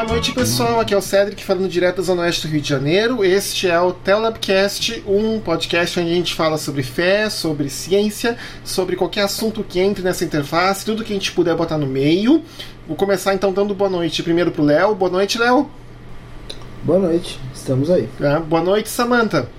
Boa noite, pessoal. Aqui é o Cedric falando direto da Zona Oeste do Rio de Janeiro. Este é o Telabcast, um podcast onde a gente fala sobre fé, sobre ciência, sobre qualquer assunto que entre nessa interface, tudo que a gente puder botar no meio. Vou começar então dando boa noite primeiro pro Léo. Boa noite, Léo. Boa noite, estamos aí. Ah, boa noite, Samantha.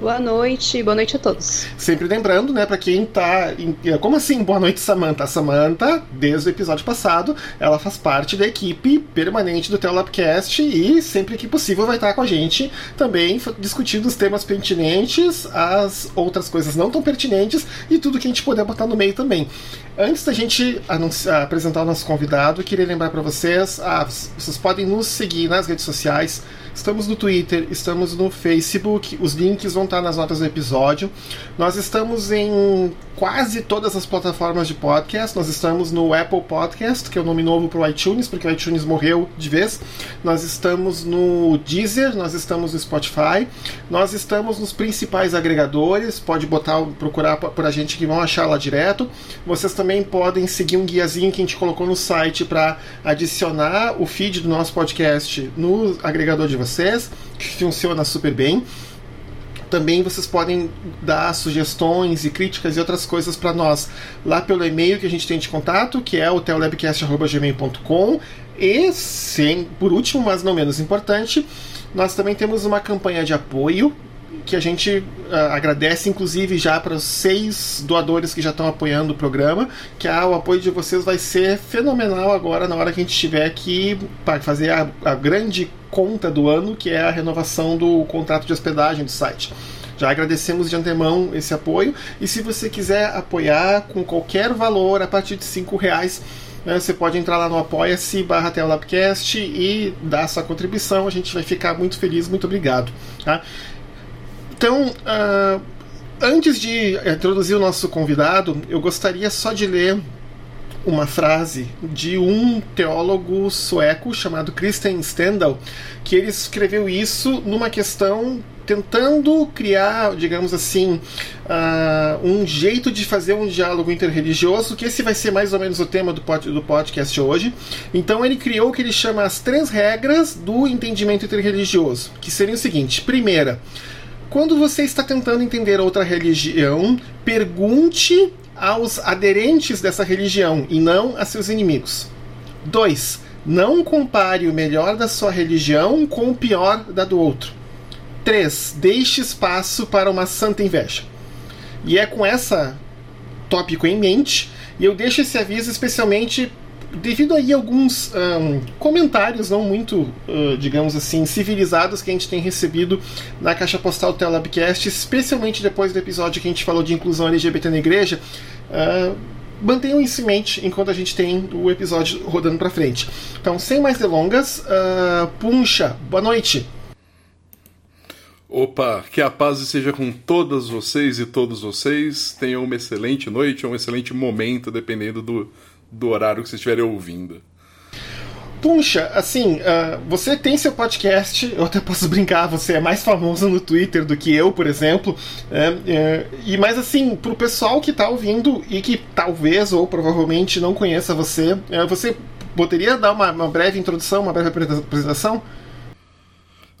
Boa noite, boa noite a todos. Sempre lembrando, né, para quem tá. Em... Como assim, boa noite, Samantha? A Samantha, desde o episódio passado, ela faz parte da equipe permanente do Telabcast e sempre que possível vai estar com a gente também discutindo os temas pertinentes, as outras coisas não tão pertinentes e tudo que a gente puder botar no meio também. Antes da gente anunciar, apresentar o nosso convidado, queria lembrar para vocês: ah, vocês podem nos seguir nas redes sociais. Estamos no Twitter, estamos no Facebook, os links vão estar nas notas do episódio. Nós estamos em quase todas as plataformas de podcast. Nós estamos no Apple Podcast, que é o nome novo para o iTunes, porque o iTunes morreu de vez. Nós estamos no Deezer, nós estamos no Spotify, nós estamos nos principais agregadores. Pode botar, procurar por a gente que vão achar lá direto. Vocês também podem seguir um guiazinho que a gente colocou no site para adicionar o feed do nosso podcast no agregador de vocês, que funciona super bem. Também vocês podem dar sugestões e críticas e outras coisas para nós lá pelo e-mail que a gente tem de contato, que é o telebcast.gmail.com. E, por último, mas não menos importante, nós também temos uma campanha de apoio que a gente uh, agradece, inclusive, já para os seis doadores que já estão apoiando o programa, que ah, o apoio de vocês vai ser fenomenal agora na hora que a gente aqui para fazer a, a grande conta do ano, que é a renovação do contrato de hospedagem do site. Já agradecemos de antemão esse apoio e se você quiser apoiar com qualquer valor a partir de cinco reais né, você pode entrar lá no apoia-se barra e dar sua contribuição. A gente vai ficar muito feliz, muito obrigado. Tá? Então, uh, antes de introduzir o nosso convidado, eu gostaria só de ler uma frase de um teólogo sueco chamado Christian Stendhal, que ele escreveu isso numa questão tentando criar, digamos assim, uh, um jeito de fazer um diálogo interreligioso, que esse vai ser mais ou menos o tema do, pod, do podcast hoje. Então ele criou o que ele chama as três regras do entendimento interreligioso, que seriam o seguinte: primeira, quando você está tentando entender outra religião, pergunte aos aderentes dessa religião e não a seus inimigos. 2. Não compare o melhor da sua religião com o pior da do outro. 3. Deixe espaço para uma santa inveja. E é com essa tópico em mente, e eu deixo esse aviso especialmente devido aí a alguns um, comentários não muito, uh, digamos assim, civilizados que a gente tem recebido na caixa postal Telabcast, especialmente depois do episódio que a gente falou de inclusão LGBT na igreja. Uh, mantenham isso em mente enquanto a gente tem o episódio rodando para frente. Então, sem mais delongas, uh, Puncha, boa noite. Opa, que a paz seja com todas vocês e todos vocês. Tenham uma excelente noite, um excelente momento, dependendo do, do horário que vocês estiverem ouvindo. Puxa, assim, uh, você tem seu podcast, eu até posso brincar, você é mais famoso no Twitter do que eu, por exemplo. É, é, e mais assim, pro pessoal que tá ouvindo e que talvez ou provavelmente não conheça você, é, você poderia dar uma, uma, breve introdução, uma breve apresentação?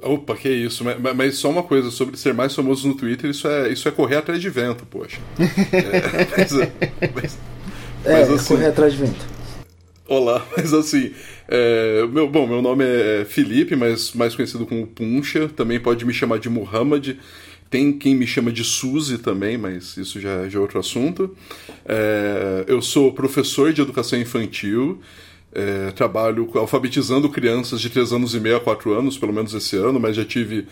Opa, que isso, mas, mas, só uma coisa, sobre ser mais famoso no Twitter, isso é, isso é correr atrás de vento, poxa. é, mas, mas, é, mas, assim, correr atrás de vento. Olá, mas assim, é, meu, bom, meu nome é Felipe, mas mais conhecido como Puncha, também pode me chamar de Muhammad, tem quem me chama de Suzy também, mas isso já, já é outro assunto. É, eu sou professor de educação infantil, é, trabalho alfabetizando crianças de 3 anos e meio a 4 anos, pelo menos esse ano, mas já tive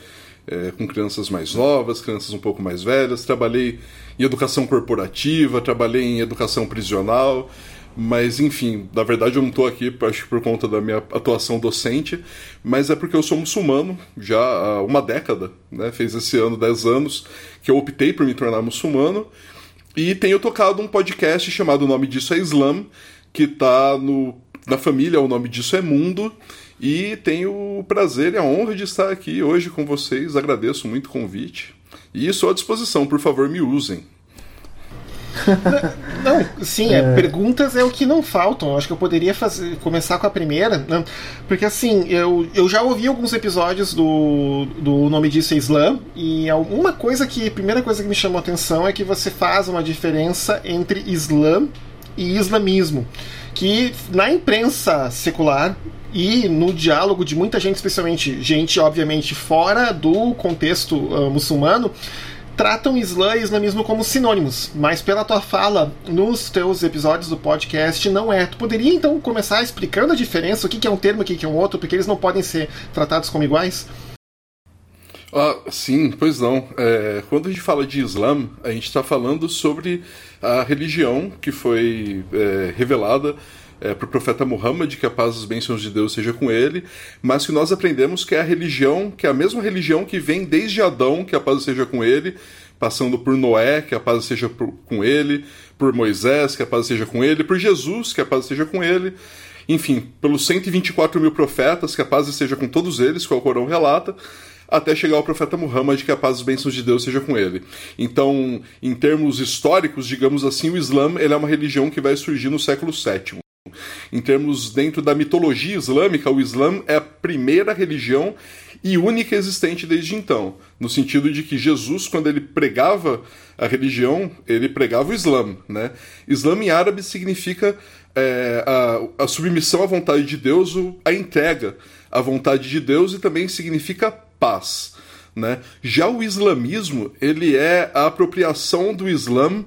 é, com crianças mais novas, crianças um pouco mais velhas, trabalhei em educação corporativa, trabalhei em educação prisional, mas enfim, na verdade eu não estou aqui acho, por conta da minha atuação docente, mas é porque eu sou muçulmano já há uma década, né? fez esse ano 10 anos que eu optei por me tornar muçulmano, e tenho tocado um podcast chamado O Nome Disso é Islam, que está no, na família, o nome disso é Mundo, e tenho o prazer e a honra de estar aqui hoje com vocês, agradeço muito o convite. E estou à disposição, por favor, me usem. não, sim, é. Perguntas é o que não faltam. Acho que eu poderia fazer, começar com a primeira, né? porque assim, eu, eu já ouvi alguns episódios do, do Nome Disso é Islã, e alguma coisa que, primeira coisa que me chamou a atenção é que você faz uma diferença entre Islã e islamismo. Que na imprensa secular e no diálogo de muita gente, especialmente gente, obviamente, fora do contexto uh, muçulmano, tratam Islã e islamismo como sinônimos, mas pela tua fala nos teus episódios do podcast não é. Tu poderia então começar explicando a diferença, o que é um termo, o que é um outro, porque eles não podem ser tratados como iguais? Ah, sim, pois não. É, quando a gente fala de Islã, a gente está falando sobre a religião que foi é, revelada é, para o profeta Muhammad, que a paz e as bênçãos de Deus seja com ele, mas que nós aprendemos que é a religião, que é a mesma religião que vem desde Adão, que a paz seja com ele, passando por Noé, que a paz seja por, com ele, por Moisés, que a paz seja com ele, por Jesus, que a paz seja com ele, enfim, pelos 124 mil profetas, que a paz seja com todos eles, que o Corão relata, até chegar ao profeta Muhammad, que a paz e bênçãos de Deus seja com ele. Então, em termos históricos, digamos assim, o Islã ele é uma religião que vai surgir no século VII. Em termos dentro da mitologia islâmica, o Islã é a primeira religião e única existente desde então, no sentido de que Jesus, quando ele pregava a religião, ele pregava o Islã. Né? Islã em árabe significa é, a, a submissão à vontade de Deus, a entrega à vontade de Deus e também significa paz. Né? Já o islamismo, ele é a apropriação do Islã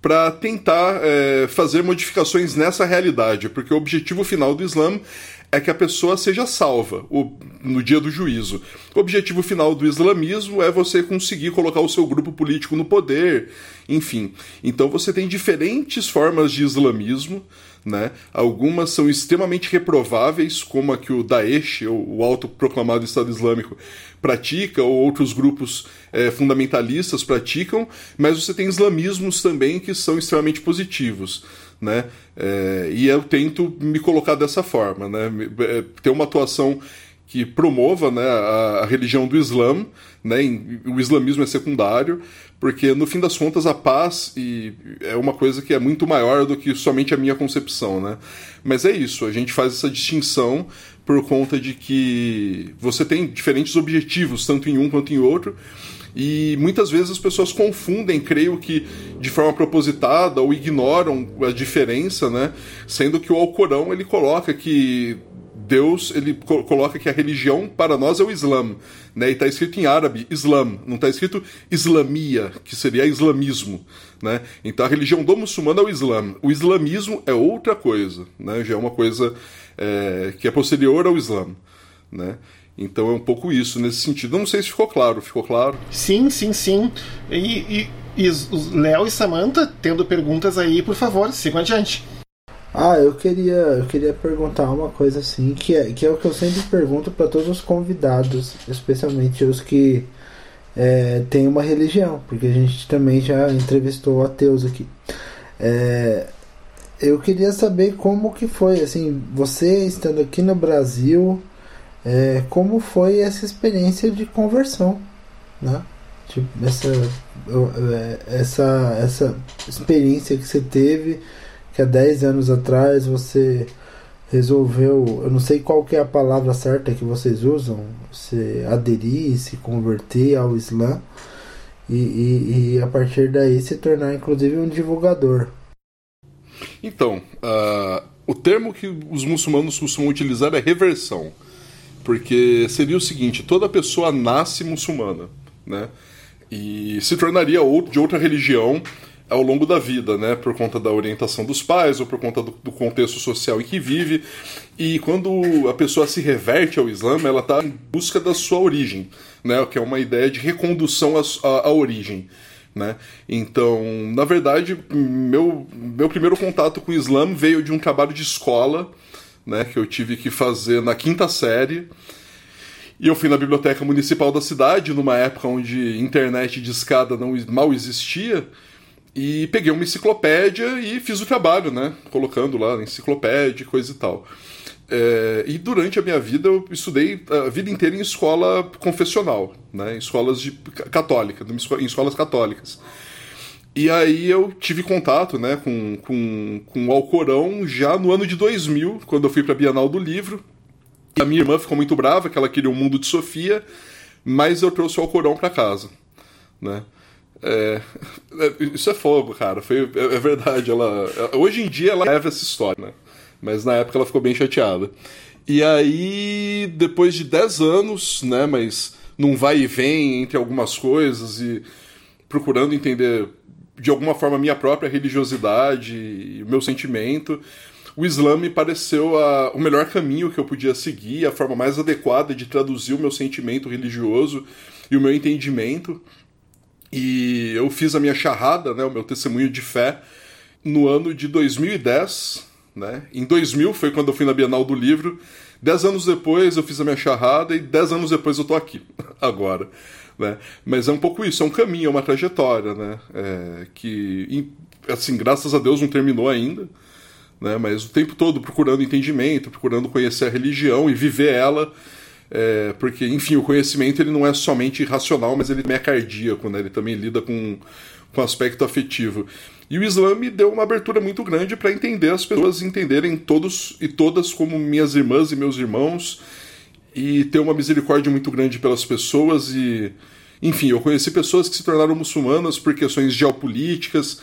para tentar é, fazer modificações nessa realidade, porque o objetivo final do Islã é que a pessoa seja salva o, no dia do juízo. O objetivo final do islamismo é você conseguir colocar o seu grupo político no poder, enfim. Então você tem diferentes formas de islamismo né? Algumas são extremamente reprováveis, como a que o Daesh, o autoproclamado Estado Islâmico, pratica, ou outros grupos é, fundamentalistas praticam, mas você tem islamismos também que são extremamente positivos. Né? É, e eu tento me colocar dessa forma, né? É, ter uma atuação que promova né, a, religião do Islã, né, o islamismo é secundário, porque no fim das contas a paz é uma coisa que é muito maior do que somente a minha concepção, né? Mas é isso, a gente faz essa distinção por conta de que você tem diferentes objetivos, tanto em um quanto em outro, e muitas vezes as pessoas confundem, creio que de forma propositada ou ignoram a diferença, né? Sendo que o Alcorão ele coloca que Deus ele coloca que a religião para nós é o Islã, né? E está escrito em árabe Islam, não está escrito Islamia, que seria islamismo, né? Então a religião do muçulmano é o Islã. O islamismo é outra coisa, né? Já é uma coisa é, que é posterior ao Islã, né? Então é um pouco isso nesse sentido. Não sei se ficou claro. Ficou claro? Sim, sim, sim. E, e, e Léo e Samantha, tendo perguntas aí, por favor, sigam adiante. Ah, eu queria, eu queria perguntar uma coisa assim, que é, que é o que eu sempre pergunto para todos os convidados, especialmente os que é, têm uma religião, porque a gente também já entrevistou ateus aqui. É, eu queria saber como que foi, assim, você estando aqui no Brasil, é, como foi essa experiência de conversão, né? Tipo, essa, é, essa, essa experiência que você teve que há 10 anos atrás você resolveu, eu não sei qual que é a palavra certa que vocês usam, se aderir, se converter ao Islã e, e, e a partir daí se tornar inclusive um divulgador. Então, uh, o termo que os muçulmanos costumam utilizar é reversão, porque seria o seguinte: toda pessoa nasce muçulmana, né? E se tornaria de outra religião ao longo da vida, né? Por conta da orientação dos pais ou por conta do, do contexto social em que vive. E quando a pessoa se reverte ao Islã, ela está em busca da sua origem, né? Que é uma ideia de recondução à, à, à origem. Né? Então, na verdade, meu, meu primeiro contato com o Islã veio de um trabalho de escola, né, que eu tive que fazer na quinta série. E eu fui na biblioteca municipal da cidade, numa época onde internet de escada não mal existia, e peguei uma enciclopédia e fiz o trabalho, né? Colocando lá enciclopédia, coisa e tal. É, e durante a minha vida eu estudei a vida inteira em escola confessional, né? Em escolas de católica, em escolas católicas. E aí eu tive contato né, com, com, com o Alcorão já no ano de 2000, quando eu fui para a Bienal do Livro. A minha irmã ficou muito brava, que ela queria o mundo de Sofia, mas eu trouxe o Alcorão para casa. Né? É, é, isso é fogo, cara. Foi, é, é, verdade. Ela, hoje em dia ela leva essa história, né? Mas na época ela ficou bem chateada. E aí, depois de 10 anos, né? Mas num vai e vem entre algumas coisas e procurando entender de alguma forma minha própria religiosidade e o meu sentimento, o Islã me pareceu a, o melhor caminho que eu podia seguir, a forma mais adequada de traduzir o meu sentimento religioso e o meu entendimento. E eu fiz a minha charrada, né, o meu testemunho de fé, no ano de 2010. Né? Em 2000 foi quando eu fui na Bienal do Livro. Dez anos depois eu fiz a minha charrada e dez anos depois eu tô aqui, agora. Né? Mas é um pouco isso, é um caminho, é uma trajetória, né? É, que, assim, graças a Deus não terminou ainda, né? Mas o tempo todo procurando entendimento, procurando conhecer a religião e viver ela é, porque, enfim, o conhecimento ele não é somente racional, mas ele também é cardíaco, né? ele também lida com, com aspecto afetivo. E o Islã me deu uma abertura muito grande para entender as pessoas entenderem todos e todas como minhas irmãs e meus irmãos e ter uma misericórdia muito grande pelas pessoas e enfim eu conheci pessoas que se tornaram muçulmanas por questões geopolíticas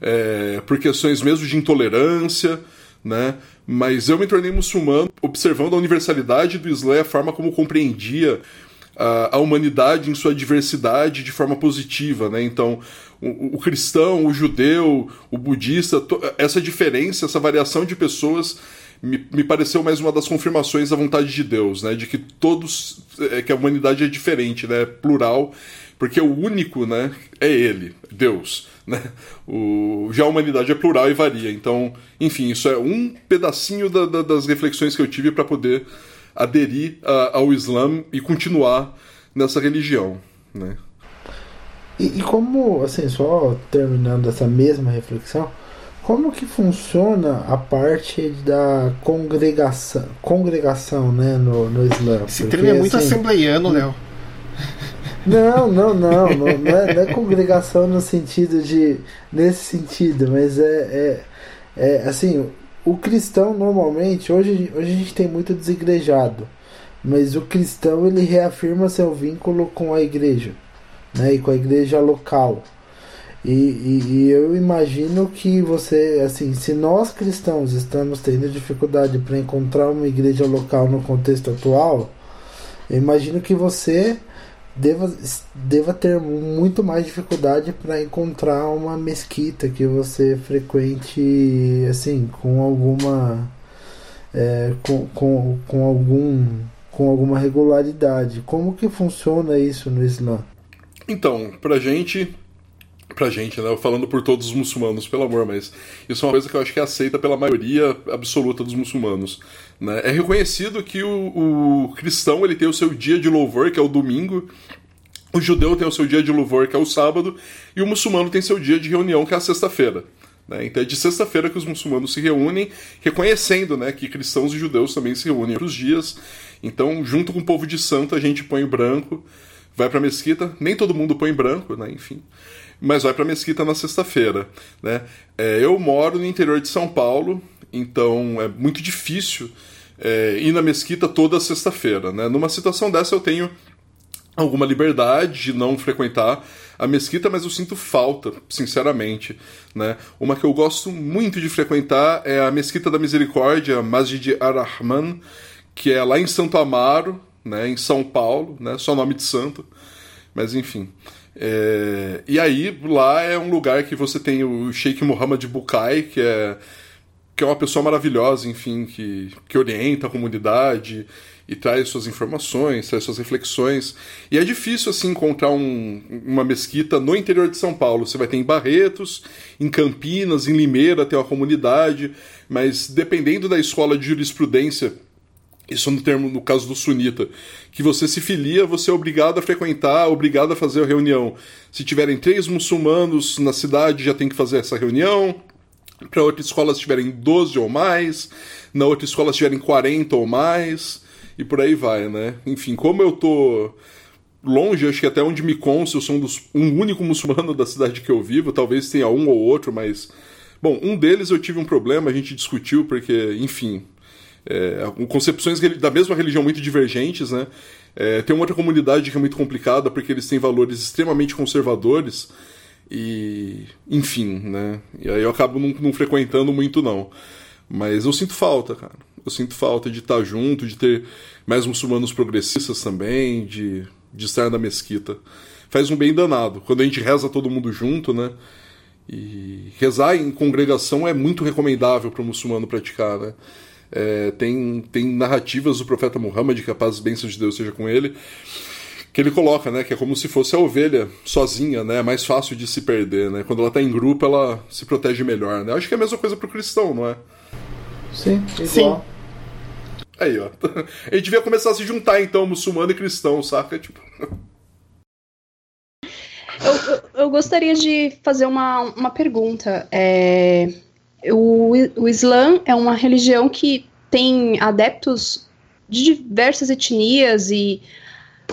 é, por questões mesmo de intolerância né mas eu me tornei muçulmano observando a universalidade do Islã, a forma como compreendia a, humanidade em sua diversidade de forma positiva, né? Então, o, o cristão, o judeu, o budista, essa diferença, essa variação de pessoas me, me, pareceu mais uma das confirmações da vontade de Deus, né? De que todos, é, que a humanidade é diferente, né? Plural, porque o único, né? É Ele, Deus. Né? O, já a humanidade é plural e varia. Então, enfim, isso é um pedacinho da, da, das reflexões que eu tive para poder aderir a, ao Islã e continuar nessa religião. Né? E, e, como, assim, só terminando essa mesma reflexão, como que funciona a parte da congregação, congregação né, no, no Islã? Esse termo é muito assim, assembleiano, Léo. Não, não, não, não, não, é, não é congregação no sentido de. nesse sentido, mas é, é, é assim, o cristão normalmente, hoje, hoje a gente tem muito desigrejado, mas o cristão ele reafirma seu vínculo com a igreja, né, e com a igreja local. E, e, e, eu imagino que você, assim, se nós cristãos estamos tendo dificuldade para encontrar uma igreja local no contexto atual, eu imagino que você deva, deva ter muito mais dificuldade para encontrar uma mesquita que você frequente assim com alguma é, com, com, com algum com alguma regularidade. Como que funciona isso no Islã? Então pra gente pra gente, né? Falando por todos os muçulmanos, pelo amor, mas isso é uma coisa que eu acho que é aceita pela maioria absoluta dos muçulmanos. Né? É reconhecido que o, o cristão ele tem o seu dia de louvor, que é o domingo, o judeu tem o seu dia de louvor, que é o sábado, e o muçulmano tem seu dia de reunião, que é a sexta-feira. Né? Então é de sexta-feira que os muçulmanos se reúnem, reconhecendo né, que cristãos e judeus também se reúnem para os dias. Então, junto com o povo de santo, a gente põe o branco, vai para a mesquita. Nem todo mundo põe branco, né? enfim mas vai para mesquita na sexta-feira. Né? É, eu moro no interior de São Paulo, então é muito difícil é, ir na mesquita toda sexta-feira. Né? Numa situação dessa, eu tenho alguma liberdade de não frequentar a mesquita, mas eu sinto falta, sinceramente. Né? Uma que eu gosto muito de frequentar é a Mesquita da Misericórdia, Masjid Ar-Rahman, que é lá em Santo Amaro, né, em São Paulo, né, só nome de santo, mas enfim. É, e aí, lá é um lugar que você tem o Sheikh Muhammad Bukai, que é, que é uma pessoa maravilhosa, enfim, que, que orienta a comunidade e traz suas informações, traz suas reflexões. E é difícil, assim, encontrar um, uma mesquita no interior de São Paulo. Você vai ter em Barretos, em Campinas, em Limeira, tem uma comunidade, mas dependendo da escola de jurisprudência isso no termo, no caso do sunita, que você se filia, você é obrigado a frequentar, obrigado a fazer a reunião. Se tiverem três muçulmanos na cidade, já tem que fazer essa reunião. Para outra escola, se tiverem 12 ou mais. Na outra escola, se tiverem 40 ou mais. E por aí vai, né? Enfim, como eu tô longe, acho que até onde me consta, eu sou um, dos, um único muçulmano da cidade que eu vivo, talvez tenha um ou outro, mas. Bom, um deles eu tive um problema, a gente discutiu, porque, enfim. É, concepções da mesma religião muito divergentes, né? É, tem uma outra comunidade que é muito complicada porque eles têm valores extremamente conservadores e. enfim, né? E aí eu acabo não, não frequentando muito, não. Mas eu sinto falta, cara. Eu sinto falta de estar junto, de ter mais muçulmanos progressistas também, de de estar na mesquita. Faz um bem danado. Quando a gente reza todo mundo junto, né? E rezar em congregação é muito recomendável para o muçulmano praticar, né? É, tem, tem narrativas do profeta Muhammad, que a paz e bênção de Deus seja com ele, que ele coloca, né? Que é como se fosse a ovelha sozinha, né? É mais fácil de se perder, né? Quando ela está em grupo, ela se protege melhor, né? Acho que é a mesma coisa para o cristão, não é? Sim, igual. Sim. Aí, ó. A gente devia começar a se juntar, então, muçulmano e cristão, saca? Tipo. Eu, eu, eu gostaria de fazer uma, uma pergunta. É, o, o Islã é uma religião que tem adeptos de diversas etnias e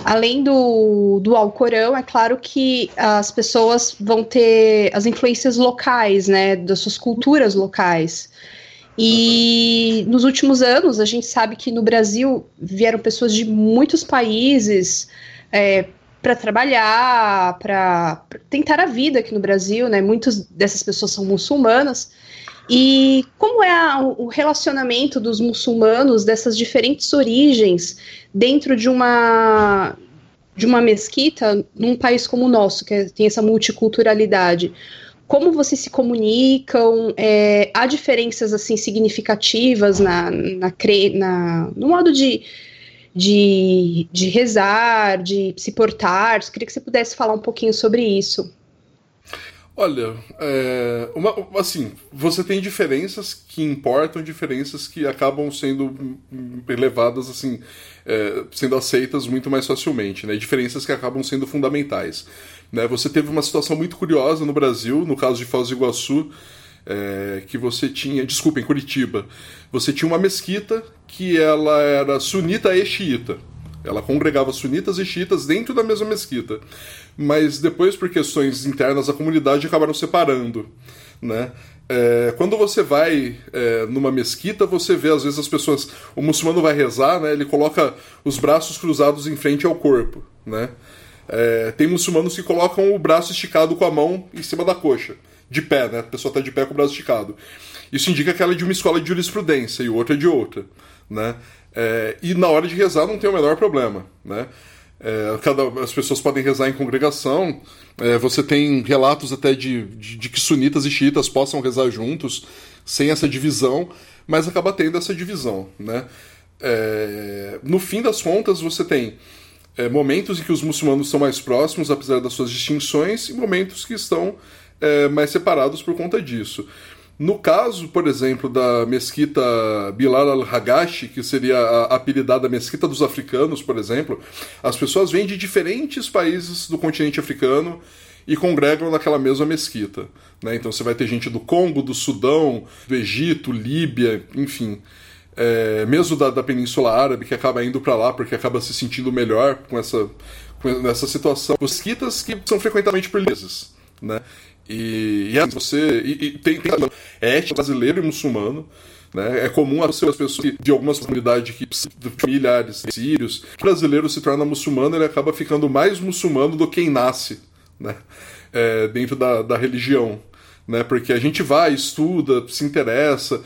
além do, do Alcorão, é claro que as pessoas vão ter as influências locais, né, das suas culturas locais. E nos últimos anos, a gente sabe que no Brasil vieram pessoas de muitos países é, para trabalhar, para tentar a vida aqui no Brasil, né? Muitas dessas pessoas são muçulmanas. E como é a, o relacionamento dos muçulmanos dessas diferentes origens dentro de uma de uma mesquita num país como o nosso, que tem essa multiculturalidade? como vocês se comunicam, é, há diferenças assim significativas na, na, na no modo de, de, de rezar, de se portar. Eu queria que você pudesse falar um pouquinho sobre isso. Olha, é, uma, assim, você tem diferenças que importam, diferenças que acabam sendo levadas, assim, é, sendo aceitas muito mais facilmente, né? Diferenças que acabam sendo fundamentais. Né? Você teve uma situação muito curiosa no Brasil, no caso de Foz do Iguaçu, é, que você tinha, desculpa, em Curitiba, você tinha uma mesquita que ela era sunita e xiita. Ela congregava sunitas e xiitas dentro da mesma mesquita. Mas depois, por questões internas da comunidade, acabaram separando. Né? É, quando você vai é, numa mesquita, você vê às vezes as pessoas. O muçulmano vai rezar, né? ele coloca os braços cruzados em frente ao corpo. Né? É, tem muçulmanos que colocam o braço esticado com a mão em cima da coxa, de pé, né? A pessoa está de pé com o braço esticado. Isso indica que ela é de uma escola de jurisprudência e o outro é de outra, né? É, e na hora de rezar não tem o menor problema, né? É, cada, as pessoas podem rezar em congregação. É, você tem relatos até de, de, de, que sunitas e xiitas possam rezar juntos, sem essa divisão, mas acaba tendo essa divisão. Né? É, no fim das contas, você tem é, momentos em que os muçulmanos estão mais próximos, apesar das suas distinções, e momentos que estão é, mais separados por conta disso. No caso, por exemplo, da mesquita Bilal al-Hagashi, que seria a apelidada Mesquita dos Africanos, por exemplo, as pessoas vêm de diferentes países do continente africano e congregam naquela mesma mesquita. Né? Então você vai ter gente do Congo, do Sudão, do Egito, Líbia, enfim é, mesmo da, da Península Árabe, que acaba indo para lá porque acaba se sentindo melhor com essa, com essa situação. Os que são frequentemente portugueses, né? E, e assim, você e, e tem, tem é brasileiro e muçulmano. Né? É comum as pessoas de algumas comunidades que familiares sírios, o brasileiro se torna muçulmano, ele acaba ficando mais muçulmano do que quem nasce, né? É, dentro da, da religião, né? Porque a gente vai, estuda, se interessa,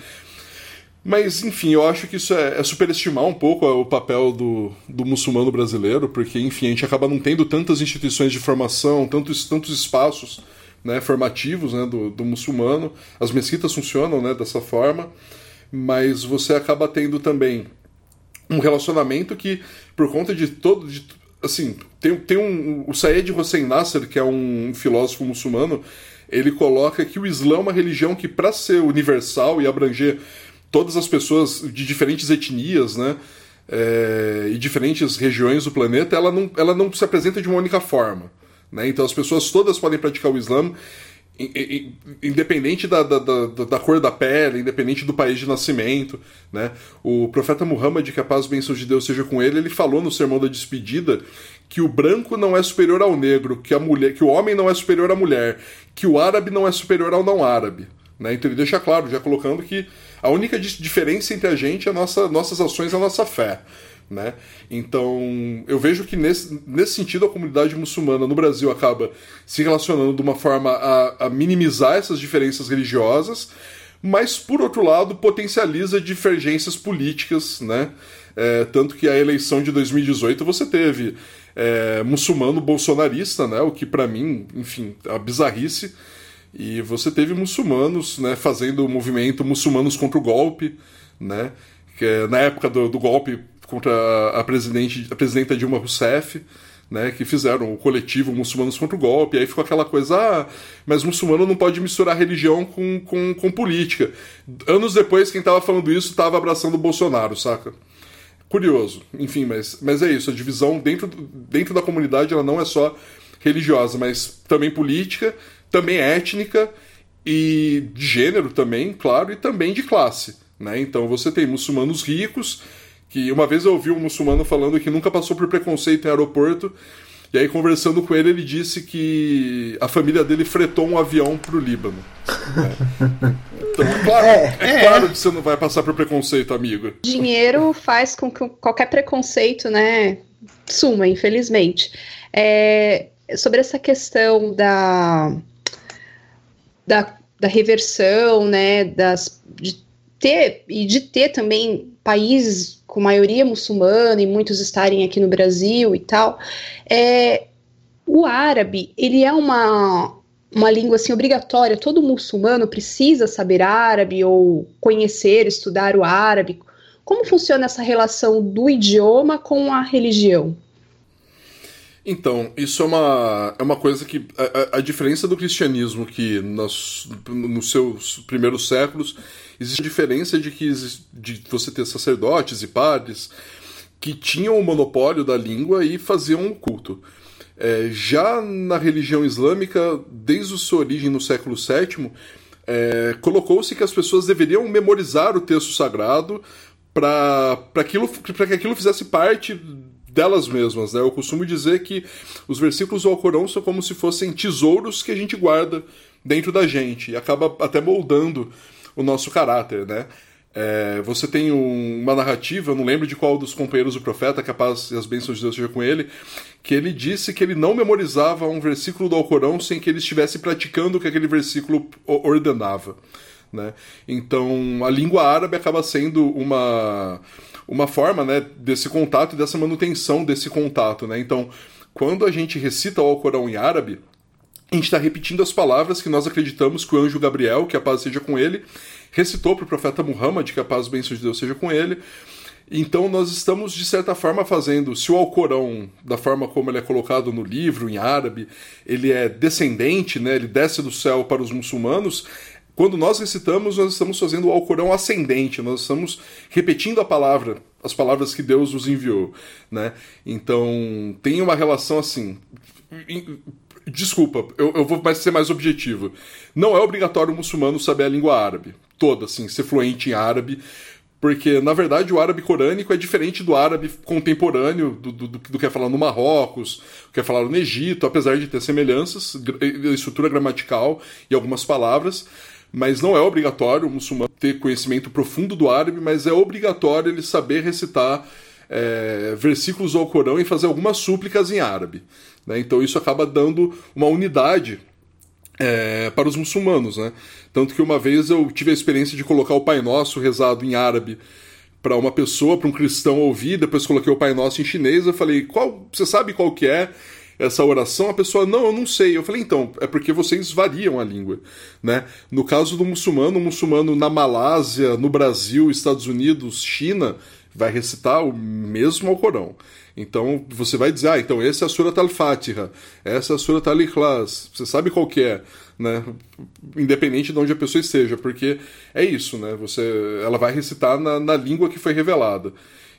mas, enfim, eu acho que isso é, é superestimar um pouco o papel do, do muçulmano brasileiro, porque, enfim, a gente acaba não tendo tantas instituições de formação, tantos, tantos espaços né, formativos né, do, do muçulmano. As mesquitas funcionam né, dessa forma, mas você acaba tendo também um relacionamento que, por conta de todo. De, assim, tem, tem um. O Saed Hossein Nasser, que é um filósofo muçulmano, ele coloca que o Islã é uma religião que, para ser universal e abranger todas as pessoas de diferentes etnias, né? É, e diferentes regiões do planeta, ela não, ela não se apresenta de uma única forma. Né? Então as pessoas todas podem praticar o Islã, independente da, da, da, da, cor da pele, independente do país de nascimento. Né? O profeta Muhammad, que a paz e bênção de Deus seja com ele, ele falou no sermão da despedida que o branco não é superior ao negro, que a mulher, que o homem não é superior à mulher, que o árabe não é superior ao não árabe. Né? Então ele deixa claro, já colocando que a única diferença entre a gente é nossa, nossas ações e a nossa fé. Né? Então, eu vejo que nesse, nesse sentido a comunidade muçulmana no Brasil acaba se relacionando de uma forma a, a minimizar essas diferenças religiosas, mas, por outro lado, potencializa divergências políticas. Né? É, tanto que a eleição de 2018 você teve é, muçulmano bolsonarista, né? o que para mim, enfim, a bizarrice. E você teve muçulmanos né, fazendo o movimento muçulmanos contra o golpe, né? Que é, na época do, do golpe contra a, presidente, a presidenta Dilma Rousseff, né, que fizeram o coletivo Muçulmanos contra o Golpe, aí ficou aquela coisa, ah, mas muçulmano não pode misturar religião com, com, com política. Anos depois, quem estava falando isso estava abraçando o Bolsonaro, saca? Curioso, enfim, mas, mas é isso, a divisão dentro, dentro da comunidade ela não é só religiosa, mas também política, também étnica e de gênero também, claro, e também de classe. Né? Então você tem muçulmanos ricos, que uma vez eu ouvi um muçulmano falando que nunca passou por preconceito em aeroporto, e aí conversando com ele, ele disse que a família dele fretou um avião pro Líbano. É. Então, claro, é, é, é claro que você não vai passar por preconceito, amigo. Dinheiro faz com que qualquer preconceito, né, suma, infelizmente. É, sobre essa questão da, da, da reversão, né, das, de ter e de ter também países com maioria muçulmana e muitos estarem aqui no Brasil e tal, é, o árabe, ele é uma, uma língua assim obrigatória, todo muçulmano precisa saber árabe ou conhecer, estudar o árabe. Como funciona essa relação do idioma com a religião? Então, isso é uma, é uma coisa que. A, a diferença do cristianismo, que nos, nos seus primeiros séculos existe a diferença de que de você ter sacerdotes e padres que tinham o monopólio da língua e faziam o culto. É, já na religião islâmica, desde sua origem no século VII, é, colocou-se que as pessoas deveriam memorizar o texto sagrado para que aquilo fizesse parte delas mesmas. Né? Eu costumo dizer que os versículos do Alcorão são como se fossem tesouros que a gente guarda dentro da gente e acaba até moldando o nosso caráter, né? É, você tem um, uma narrativa, eu não lembro de qual dos companheiros do profeta, capaz e as bênçãos de Deus seja com ele, que ele disse que ele não memorizava um versículo do Alcorão sem que ele estivesse praticando o que aquele versículo ordenava. Né? Então, a língua árabe acaba sendo uma, uma forma né, desse contato e dessa manutenção desse contato. Né? Então, quando a gente recita o Alcorão em árabe, a gente está repetindo as palavras que nós acreditamos que o anjo Gabriel, que a paz seja com ele, recitou para o profeta Muhammad, que a paz e bênção de Deus seja com ele. Então nós estamos, de certa forma, fazendo, se o Alcorão, da forma como ele é colocado no livro, em árabe, ele é descendente, né, ele desce do céu para os muçulmanos, quando nós recitamos, nós estamos fazendo o Alcorão ascendente, nós estamos repetindo a palavra, as palavras que Deus nos enviou, né? Então, tem uma relação assim, Desculpa, eu, eu vou ser mais objetivo. Não é obrigatório o muçulmano saber a língua árabe. Toda, assim, ser fluente em árabe. Porque, na verdade, o árabe corânico é diferente do árabe contemporâneo, do, do, do que é falado no Marrocos, do que é falado no Egito, apesar de ter semelhanças, estrutura gramatical e algumas palavras. Mas não é obrigatório o muçulmano ter conhecimento profundo do árabe, mas é obrigatório ele saber recitar é, versículos do Alcorão e fazer algumas súplicas em árabe. Né? Então isso acaba dando uma unidade é, para os muçulmanos. Né? Tanto que uma vez eu tive a experiência de colocar o Pai Nosso rezado em árabe para uma pessoa, para um cristão ouvir, depois coloquei o Pai Nosso em chinês, eu falei, qual, você sabe qual que é essa oração? A pessoa, não, eu não sei. Eu falei, então, é porque vocês variam a língua, né? No caso do muçulmano, o muçulmano na Malásia, no Brasil, Estados Unidos, China, vai recitar o mesmo Alcorão. Então você vai dizer, ah, então essa é a Surat al-Fatiha, essa é a Surat al-Ikhlas, você sabe qual que é, né? Independente de onde a pessoa esteja, porque é isso, né? Você, ela vai recitar na, na língua que foi revelada.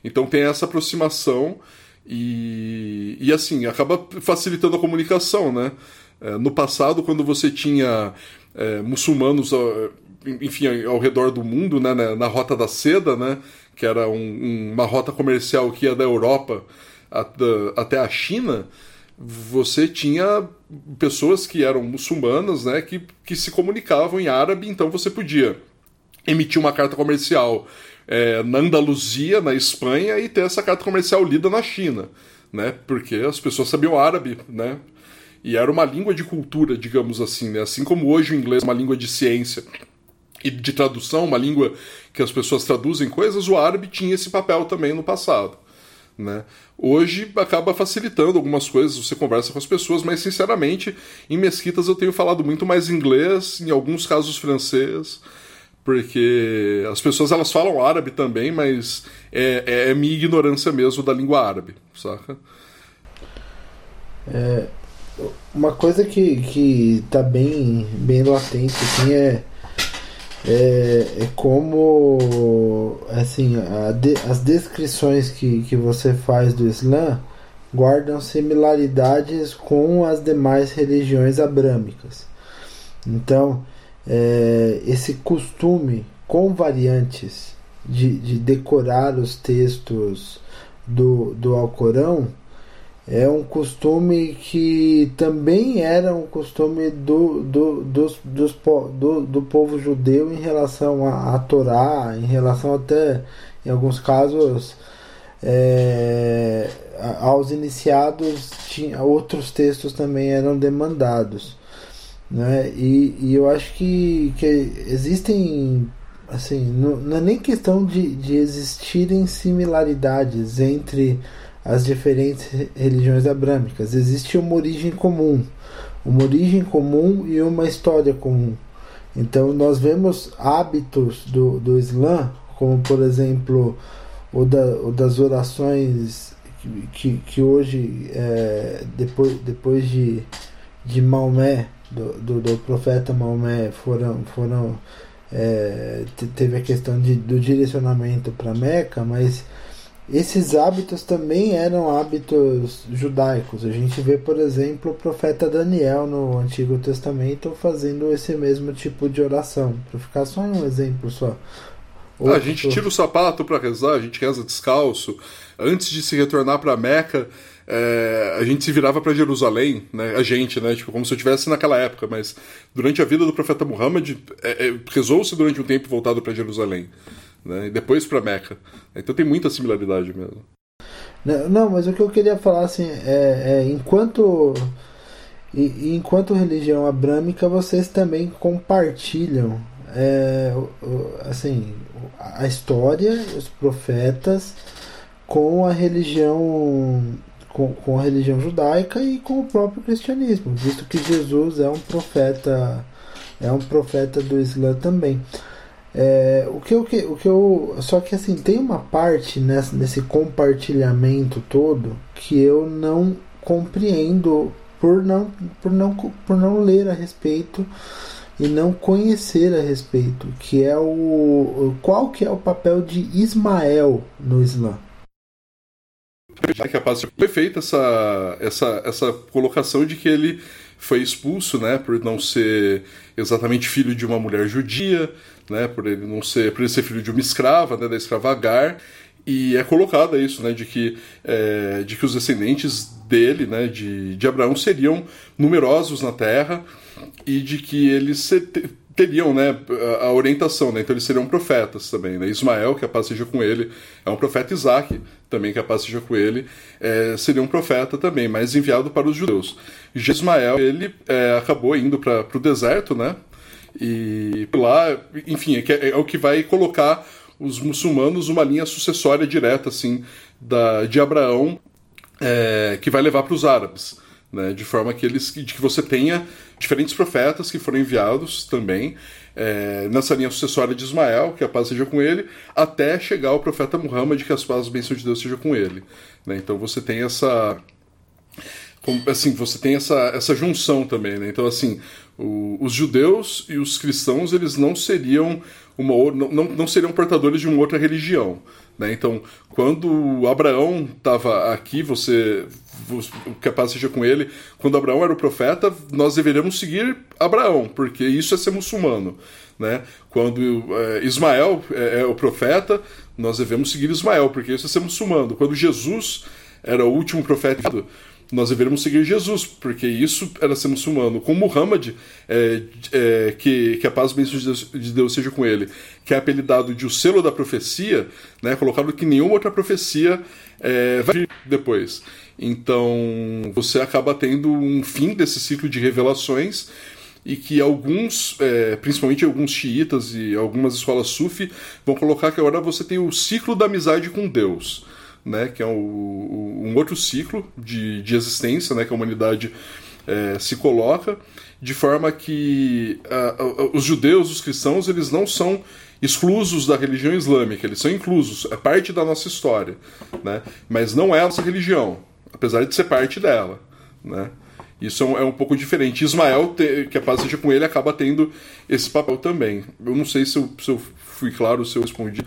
Então tem essa aproximação e, e assim, acaba facilitando a comunicação, né? É, no passado, quando você tinha é, muçulmanos, enfim, ao redor do mundo, né, na, na Rota da Seda, né? que era um, uma rota comercial que ia da Europa até a China, você tinha pessoas que eram muçulmanas, né, que, que se comunicavam em árabe, então você podia emitir uma carta comercial é, na Andaluzia, na Espanha, e ter essa carta comercial lida na China, né, porque as pessoas sabiam árabe, né, e era uma língua de cultura, digamos assim, né, assim como hoje o inglês é uma língua de ciência e de tradução, uma língua que as pessoas traduzem coisas, o árabe tinha esse papel também no passado. Né? Hoje acaba facilitando algumas coisas, você conversa com as pessoas, mas sinceramente, em mesquitas eu tenho falado muito mais inglês, em alguns casos francês, porque as pessoas elas falam árabe também, mas é, é, é minha ignorância mesmo da língua árabe, saca? É, uma coisa que, que tá bem, bem latente assim é é, é como assim de, as descrições que, que você faz do Islã guardam similaridades com as demais religiões abrâmicas. Então, é, esse costume com variantes de, de decorar os textos do, do Alcorão é um costume que também era um costume do, do, dos, dos, do, do povo judeu em relação à Torá, em relação até, em alguns casos, é, aos iniciados, tinha, outros textos também eram demandados. Né? E, e eu acho que, que existem assim, não, não é nem questão de, de existirem similaridades entre as diferentes religiões abrâmicas. Existe uma origem comum, uma origem comum e uma história comum. Então nós vemos hábitos do, do Islã, como por exemplo o, da, o das orações que, que, hoje, é, depois, depois de, de Maomé, do, do, do profeta Maomé, foram, foram é, teve a questão de, do direcionamento para Meca, mas esses hábitos também eram hábitos judaicos. A gente vê, por exemplo, o profeta Daniel no Antigo Testamento fazendo esse mesmo tipo de oração. Para ficar só um exemplo só. Outro... A gente tira o sapato para rezar, a gente reza descalço. Antes de se retornar para Meca, é, a gente se virava para Jerusalém, né? A gente, né? Tipo, como se eu estivesse naquela época, mas durante a vida do profeta Muhammad, é, é, rezou-se durante um tempo voltado para Jerusalém né? E depois para Meca. Então tem muita similaridade mesmo. Não, não, mas o que eu queria falar assim é, é enquanto e, enquanto religião abrâmica vocês também compartilham é, assim a história, os profetas com a religião com, com a religião judaica e com o próprio cristianismo, visto que Jesus é um profeta é um profeta do Islã também. É, o, que o que eu. Só que assim, tem uma parte nessa, nesse compartilhamento todo que eu não compreendo por não, por, não, por não ler a respeito e não conhecer a respeito, que é o. Qual que é o papel de Ismael no Islã? É capaz essa, essa, essa colocação de que ele foi expulso, né, por não ser exatamente filho de uma mulher judia, né, por ele não ser, por ele ser filho de uma escrava, né, da escrava Agar, e é colocado isso, né, de que, é, de que os descendentes dele, né, de, de Abraão, seriam numerosos na terra e de que eles teriam né, a, orientação, né? então eles seriam profetas também. Né? Ismael, que a paz seja com ele, é um profeta Isaac, também que a paz seja com ele, é, seria um profeta também, mas enviado para os judeus. E Ismael, ele é, acabou indo para o deserto, né? E lá, enfim, é, é, o que vai colocar os muçulmanos uma linha sucessória direta, assim, da, de Abraão, é, que vai levar para os árabes. Né, de forma que eles de que você tenha diferentes profetas que foram enviados também é, nessa linha sucessória de Ismael, que a paz seja com ele, até chegar ao profeta Muhammad, que as paz e bênçãos de Deus seja com ele. Né? Então você tem essa assim, você tem essa, essa junção também, né? Então, assim, o, os judeus e os cristãos, eles não seriam uma não, não seriam portadores de uma outra religião, né? Então, quando Abraão estava aqui, você, capaz seja com ele, quando Abraão era o profeta, nós deveríamos seguir Abraão, porque isso é ser muçulmano, né? Quando é, Ismael é, é o profeta, nós devemos seguir Ismael, porque isso é ser muçulmano. Quando Jesus era o último profeta nós deveríamos seguir Jesus, porque isso era ser muçulmano. Com Muhammad, é, é, que, que a paz e bênção de Deus, de Deus seja com ele, que é apelidado de o selo da profecia, né, colocado que nenhuma outra profecia é, vai depois. Então, você acaba tendo um fim desse ciclo de revelações e que alguns, é, principalmente alguns xiitas e algumas escolas sufi, vão colocar que agora você tem o ciclo da amizade com Deus né, que é um, um outro ciclo de, de existência né, que a humanidade é, se coloca, de forma que os judeus, os cristãos, eles não são exclusos da religião islâmica, eles são inclusos, é parte da nossa história, né, mas não é a nossa religião, apesar de ser parte dela. Né. Isso é um, é um pouco diferente. Ismael, te, que a paz seja com ele, acaba tendo esse papel também. Eu não sei se eu, se eu fui claro, se eu respondi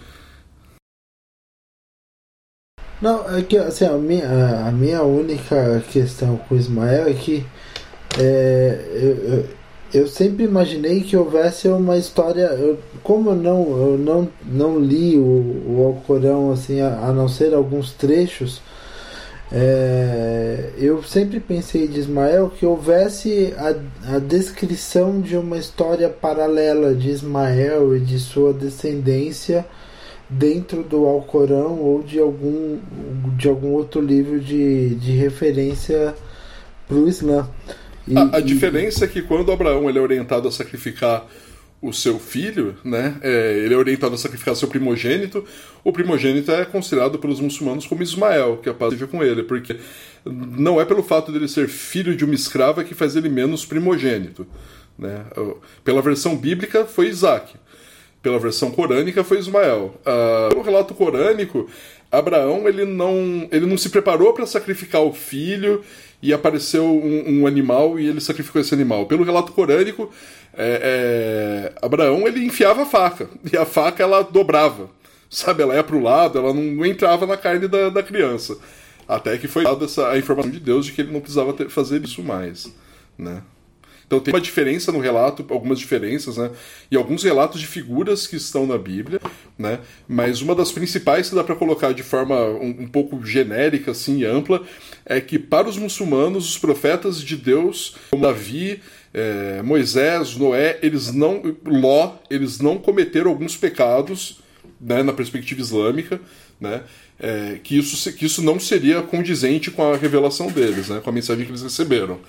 não, é que assim, a minha, a minha única questão com Ismael é que é, eu, eu, sempre imaginei que houvesse uma história. Eu, como eu não, eu não, não li o, o Alcorão assim, a, a não ser alguns trechos, é, eu sempre pensei de Ismael que houvesse a, a descrição de uma história paralela de Ismael e de sua descendência dentro do Alcorão ou de algum, de algum outro livro de, de referência para o Islã. E, a, a e... diferença é que quando Abraão ele é orientado a sacrificar o seu filho, né? É, ele é orientado a sacrificar seu primogênito. O primogênito é considerado pelos muçulmanos como Ismael, que a paz seja com ele, porque não é pelo fato dele ser filho de uma escrava que faz ele menos primogênito. Né? Pela versão bíblica foi Isaac pela versão corânica foi Ismael. Uh, no relato corânico, Abraão ele não, ele não se preparou para sacrificar o filho e apareceu um, um, animal e ele sacrificou esse animal. Pelo relato corânico, é, é, Abraão ele enfiava a faca e a faca ela dobrava, sabe? Ela ia para o lado, ela não, entrava na carne da, da criança. Até que foi dada essa, a informação de Deus de que ele não precisava ter, fazer isso mais, né? Então tem uma diferença no relato, algumas diferenças, né? E alguns relatos de figuras que estão na Bíblia, né? Mas uma das principais que dá para colocar de forma um, um, pouco genérica, assim, ampla, é que para os muçulmanos, os profetas de Deus, como Davi, é, Moisés, Noé, eles não, Ló, eles não cometeram alguns pecados, né? Na perspectiva islâmica, né? É, que, isso, que isso não seria condizente com a revelação deles, né? Com a mensagem que eles receberam.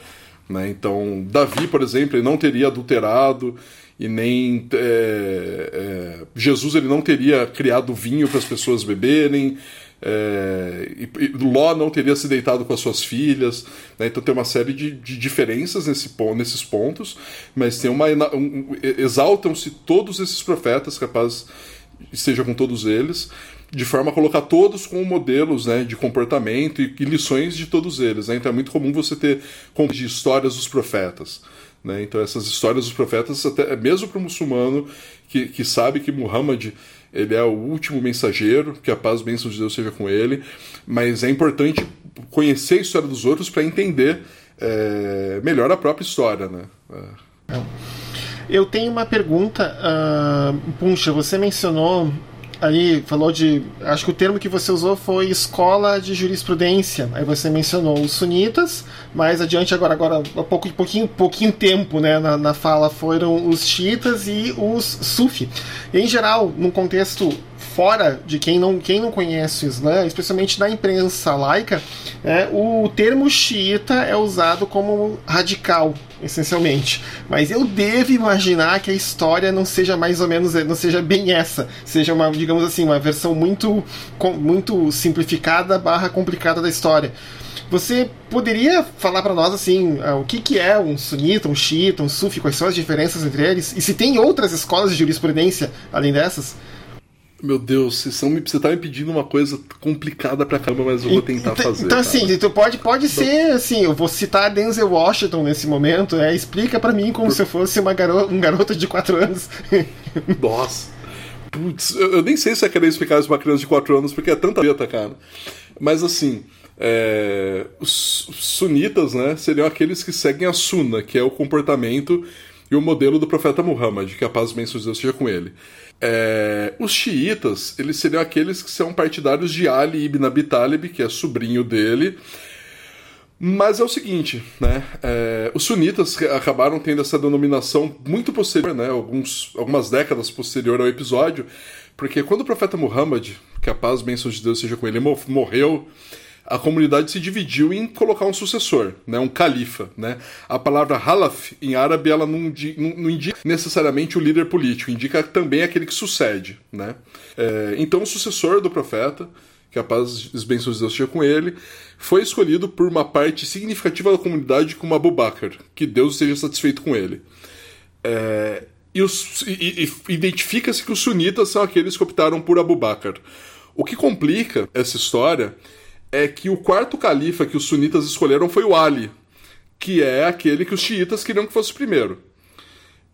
Né? Então, Davi, por exemplo, ele não teria adulterado e nem é, é, Jesus ele não teria criado vinho para as pessoas beberem. É, e, e, Ló não teria se deitado com as suas filhas, né? então tem uma série de, de diferenças nesse, nesses pontos, mas tem uma um, exaltam-se todos esses profetas, capaz seja com todos eles, de forma a colocar todos como modelos né, de comportamento e, e lições de todos eles. Né? Então é muito comum você ter de histórias dos profetas. Né? Então essas histórias dos profetas, até mesmo para o muçulmano que, que sabe que Muhammad ele é o último mensageiro, que a paz e bênção de Deus seja com ele, mas é importante conhecer a história dos outros para entender é, melhor a própria história. Né? É. Eu tenho uma pergunta. Uh, Puncha, você mencionou ali falou de. Acho que o termo que você usou foi escola de jurisprudência. Aí você mencionou os sunitas, mais adiante, agora, agora há pouco, pouquinho, pouquinho tempo né, na, na fala, foram os xiitas e os sufi. Em geral, num contexto fora de quem não, quem não conhece o Islã, especialmente na imprensa laica, é, o termo xiita é usado como radical, essencialmente. Mas eu devo imaginar que a história não seja mais ou menos, não seja bem essa, seja uma, digamos assim, uma versão muito, muito simplificada barra complicada da história. Você poderia falar para nós assim, ah, o que, que é um sunita, um xiita, um sufi, quais são as diferenças entre eles? E se tem outras escolas de jurisprudência além dessas? Meu Deus, vocês estão me, você tá me pedindo uma coisa complicada pra caramba, mas eu vou tentar então, fazer. Então, assim, tu pode, pode ser, assim, eu vou citar Denzel Washington nesse momento, é, explica para mim como Por... se eu fosse uma garo um garoto de 4 anos. Nossa. Putz, eu, eu, nem sei se é querer explicar isso pra uma criança de 4 anos, porque é tanta treta, cara. Mas assim, é, os sunitas, né, seriam aqueles que seguem a suna, que é o comportamento e o modelo do profeta Muhammad, que a paz e bênção de Deus seja com ele. É, os xiitas, eles seriam aqueles que são partidários de Ali ibn Abi Talib, que é sobrinho dele, mas é o seguinte, né? É, os sunitas acabaram tendo essa denominação muito posterior, né? Alguns, algumas décadas posterior ao episódio, porque quando o profeta Muhammad, que a paz e bênção de Deus seja com ele, morreu, a comunidade se dividiu em colocar um sucessor, né, um califa. Né? A palavra halaf, em árabe, ela não, não, indica necessariamente o líder político, indica também aquele que sucede. Né? É, então, o sucessor do profeta, que a paz e as bênçãos de Deus com ele, foi escolhido por uma parte significativa da comunidade como Abu Bakr, que Deus esteja satisfeito com ele. É, e, e, e identifica-se que os sunitas são aqueles que optaram por Abu Bakr. O que complica essa história é que o quarto califa que os sunitas escolheram foi o Ali, que é aquele que os xiitas queriam que fosse o primeiro.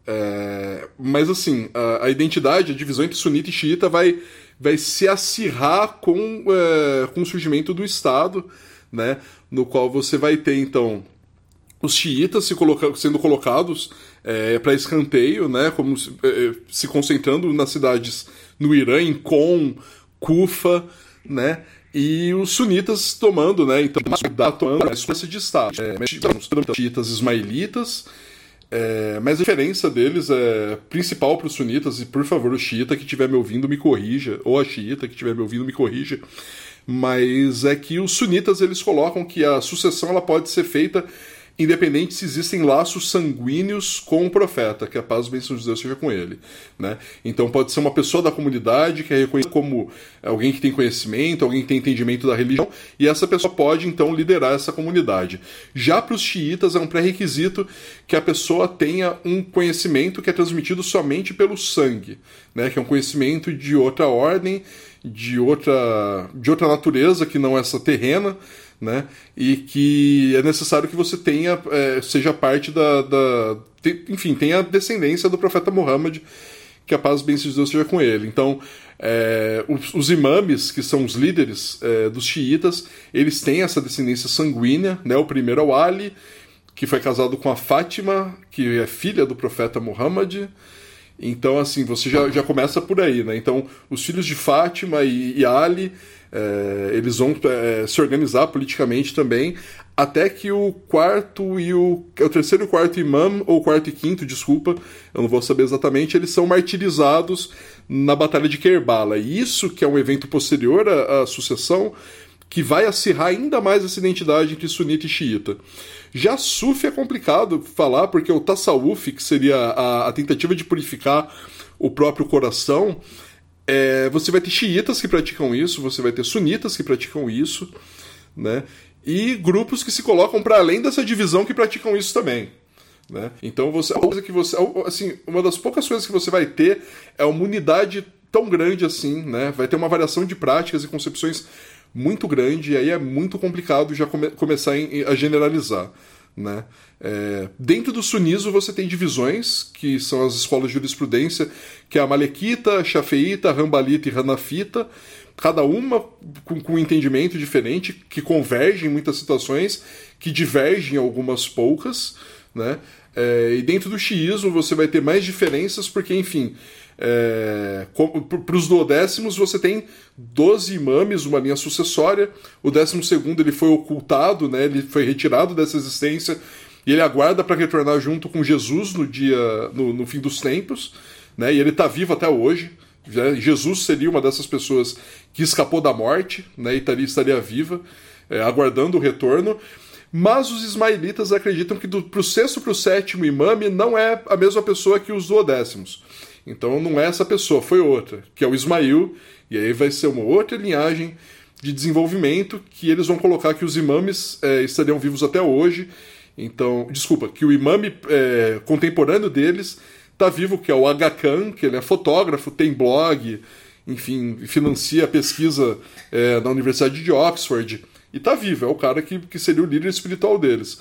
É, mas assim, a, a, identidade, a divisão entre sunita e xiita vai, vai se acirrar com, é, com o surgimento do Estado, né, no qual você vai ter então os xiitas se coloca sendo colocados é, para escanteio, né, como se, é, se concentrando nas cidades no Irã, em Qom, Kufa, né, e os sunitas tomando, né, então, tomando a espécie de Estado. É, os xiitas ismaelitas, é, mas a diferença deles é principal para os sunitas, e por favor, o xiita que estiver me ouvindo me corrija, ou a xiita que estiver me ouvindo me corrija, mas é que os sunitas eles colocam que a sucessão ela pode ser feita independente se existem laços sanguíneos com o profeta, que a paz e a bênção de Deus seja com ele. Né? Então pode ser uma pessoa da comunidade que é reconhecida como alguém que tem conhecimento, alguém que tem entendimento da religião, e essa pessoa pode então liderar essa comunidade. Já para os xiitas é um pré-requisito que a pessoa tenha um conhecimento que é transmitido somente pelo sangue, né? que é um conhecimento de outra ordem, de outra, de outra natureza que não essa terrena né? E que é necessário que você tenha, é, seja parte da, da te, enfim, tenha descendência do profeta Muhammad, que a paz bem de Deus seja com ele. Então, é, os, os, imames, que são os líderes é, dos xiitas, eles têm essa descendência sanguínea, né? O primeiro é o Ali, que foi casado com a Fátima, que é filha do profeta Muhammad. Então, assim, você já, já começa por aí, né? Então, os filhos de Fátima e, e Ali é, eles vão é, se organizar politicamente também, até que o quarto e o. É o terceiro e quarto imam, ou quarto e quinto, desculpa, eu não vou saber exatamente, eles são martirizados na Batalha de Kerbala. E isso, que é um evento posterior à, à sucessão, que vai acirrar ainda mais essa identidade entre sunita e xiita. Já Sufi é complicado falar, porque o Tassawuf, que seria a, a tentativa de purificar o próprio coração, é, você vai ter xiitas que praticam isso, você vai ter sunitas que praticam isso, né? E grupos que se colocam para além dessa divisão que praticam isso também. Né? Então você, coisa que você, assim, uma das poucas coisas que você vai ter é uma unidade tão grande assim, né? Vai ter uma variação de práticas e concepções muito grande e aí é muito complicado já come, começar a generalizar. Né? É, dentro do sunismo você tem divisões, que são as escolas de jurisprudência, que é a Malequita, Shafeita, Rambalita e Hanafita, cada uma com, com um entendimento diferente, que convergem em muitas situações, que divergem em algumas poucas. Né? É, e dentro do xiismo você vai ter mais diferenças, porque, enfim, é, para os duodécimos você tem 12 imames, uma linha sucessória. O décimo segundo ele foi ocultado, né, ele foi retirado dessa existência e ele aguarda para retornar junto com Jesus no dia no, no fim dos tempos, né, e ele está vivo até hoje. Jesus seria uma dessas pessoas que escapou da morte né, e estaria, estaria viva, é, aguardando o retorno. Mas os ismaelitas acreditam que para o sexto para o sétimo imame não é a mesma pessoa que os duodécimos. Então não é essa pessoa, foi outra, que é o Ismail, e aí vai ser uma outra linhagem de desenvolvimento que eles vão colocar que os imames é, estariam vivos até hoje. Então, desculpa, que o imame é, contemporâneo deles está vivo, que é o Aga que ele é fotógrafo, tem blog, enfim, financia a pesquisa é, na Universidade de Oxford. E está vivo, é o cara que, que seria o líder espiritual deles.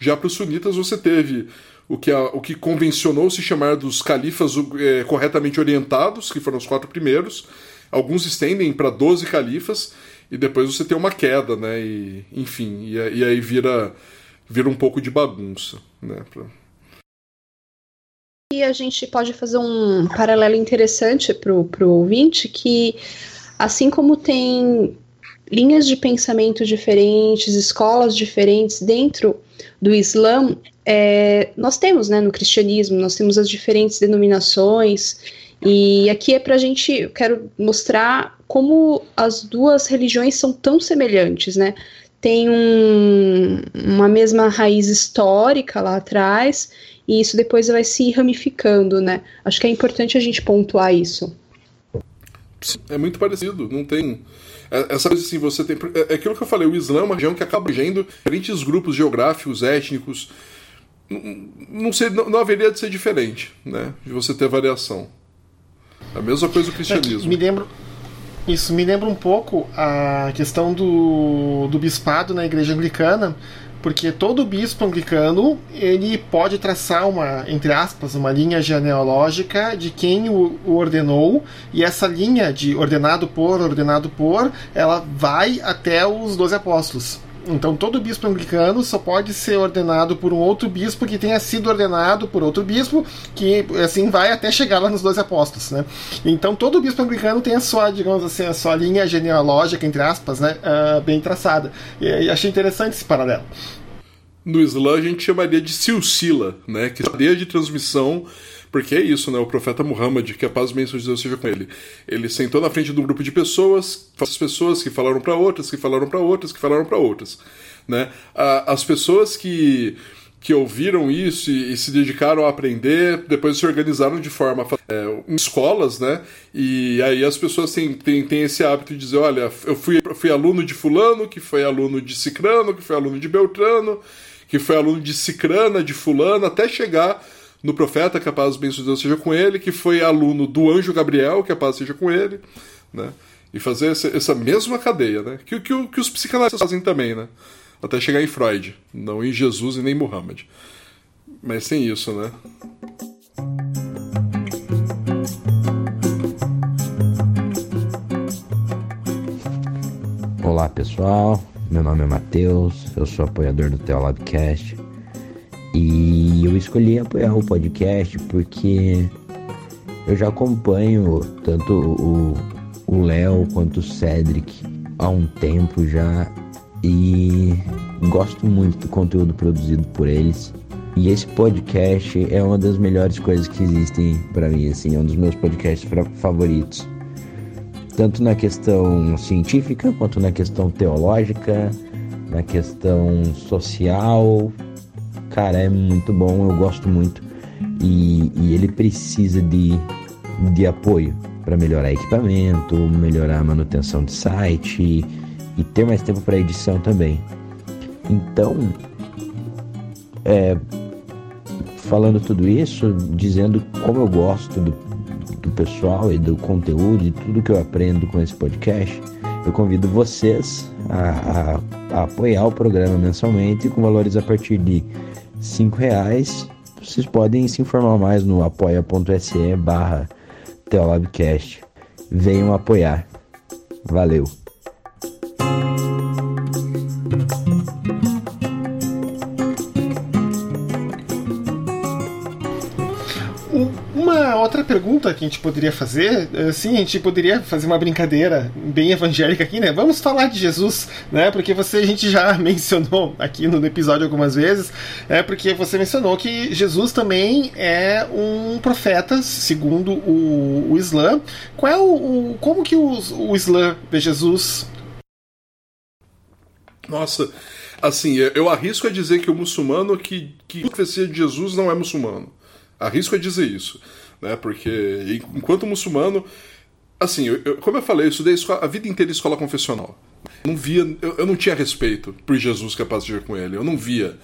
Já para os sunitas você teve o que, a, o que convencionou se chamar dos califas é, corretamente orientados, que foram os quatro primeiros. Alguns estendem para 12 califas, e depois você tem uma queda, né? E, enfim, e, e aí vira, vira um pouco de bagunça, né? Pra, que a gente pode fazer um paralelo interessante para o ouvinte, que assim como tem linhas de pensamento diferentes, escolas diferentes dentro do Islã, é, nós temos, né, no cristianismo, nós temos as diferentes denominações, e aqui é para a gente, eu quero mostrar como as duas religiões são tão semelhantes, né? Tem um, uma mesma raiz histórica lá atrás, e isso depois vai se ramificando, né? Acho que é importante a gente pontuar isso. É muito parecido, não tem. É, essa coisa assim, você tem. É, é aquilo que eu falei, o Islã é uma região que acaba abrangendo diferentes grupos geográficos, étnicos. Não, não, sei, não, não haveria de ser diferente, né? De você ter variação. A mesma coisa do cristianismo. Me lembro. Isso me lembra um pouco a questão do, do bispado na igreja anglicana, porque todo bispo anglicano ele pode traçar uma, entre aspas, uma linha genealógica de quem o, o, ordenou, e essa linha de ordenado por, ordenado por, ela vai até os doze apóstolos. Então todo bispo anglicano só pode ser ordenado por um outro bispo que tenha sido ordenado por outro bispo, que assim vai até chegar lá nos dois apóstolos, né? Então todo bispo anglicano tem a sua, digamos assim, a sua linha genealógica, entre aspas, né, uh, bem traçada. E, e achei interessante esse paralelo. No Islã a gente chamaria de silsila, né, que é a cadeia de transmissão porque é isso, né? O profeta Muhammad, que a paz e bênção de Deus seja com ele. Ele sentou na frente de um grupo de pessoas, as pessoas que falaram para outras, que falaram para outras, que falaram para outras, né? As pessoas que que ouviram isso e, e, se dedicaram a aprender, depois se organizaram de forma é, em escolas, né? E aí as pessoas têm, têm, têm esse hábito de dizer, olha, eu fui, fui aluno de fulano, que foi aluno de cicrano, que foi aluno de beltrano, que foi aluno de cicrana, de fulano, até chegar no profeta, que a paz bem de Deus seja com ele, que foi aluno do anjo Gabriel, que a paz seja com ele, né? E fazer essa, essa mesma cadeia, né? Que, que, que os psicanalistas fazem também, né? Até chegar em Freud, não em Jesus e nem Muhammad. Mas sem isso, né? Olá pessoal, meu nome é Matheus, eu sou apoiador do Teolabcast e eu escolhi apoiar o podcast porque eu já acompanho tanto o Léo quanto o Cedric há um tempo já e gosto muito do conteúdo produzido por eles. E esse podcast é uma das melhores coisas que existem para mim, assim, é um dos meus podcasts favoritos. Tanto na questão científica quanto na questão teológica, na questão social, Cara, é muito bom, eu gosto muito. E, e ele precisa de, de apoio para melhorar equipamento, melhorar a manutenção de site e, e ter mais tempo para edição também. Então, é, falando tudo isso, dizendo como eu gosto do, do pessoal e do conteúdo e tudo que eu aprendo com esse podcast, eu convido vocês a, a, a apoiar o programa mensalmente com valores a partir de cinco reais. Vocês podem se informar mais no apoia.se barra. Venham apoiar. Valeu! Pergunta que a gente poderia fazer, assim, a gente poderia fazer uma brincadeira bem evangélica aqui, né? Vamos falar de Jesus, né? Porque você a gente já mencionou aqui no episódio algumas vezes, é porque você mencionou que Jesus também é um profeta, segundo o, o Islã. Qual é o, o como que o, o Islã vê Jesus? Nossa, assim, eu arrisco a dizer que o muçulmano que, que profecia de Jesus não é muçulmano. Arrisco a dizer isso né? Porque enquanto muçulmano, assim, eu, como eu falei, eu estudei a vida inteira em escola confessional. Eu não via, eu, eu não tinha respeito por Jesus capaz de ir com ele. Eu não via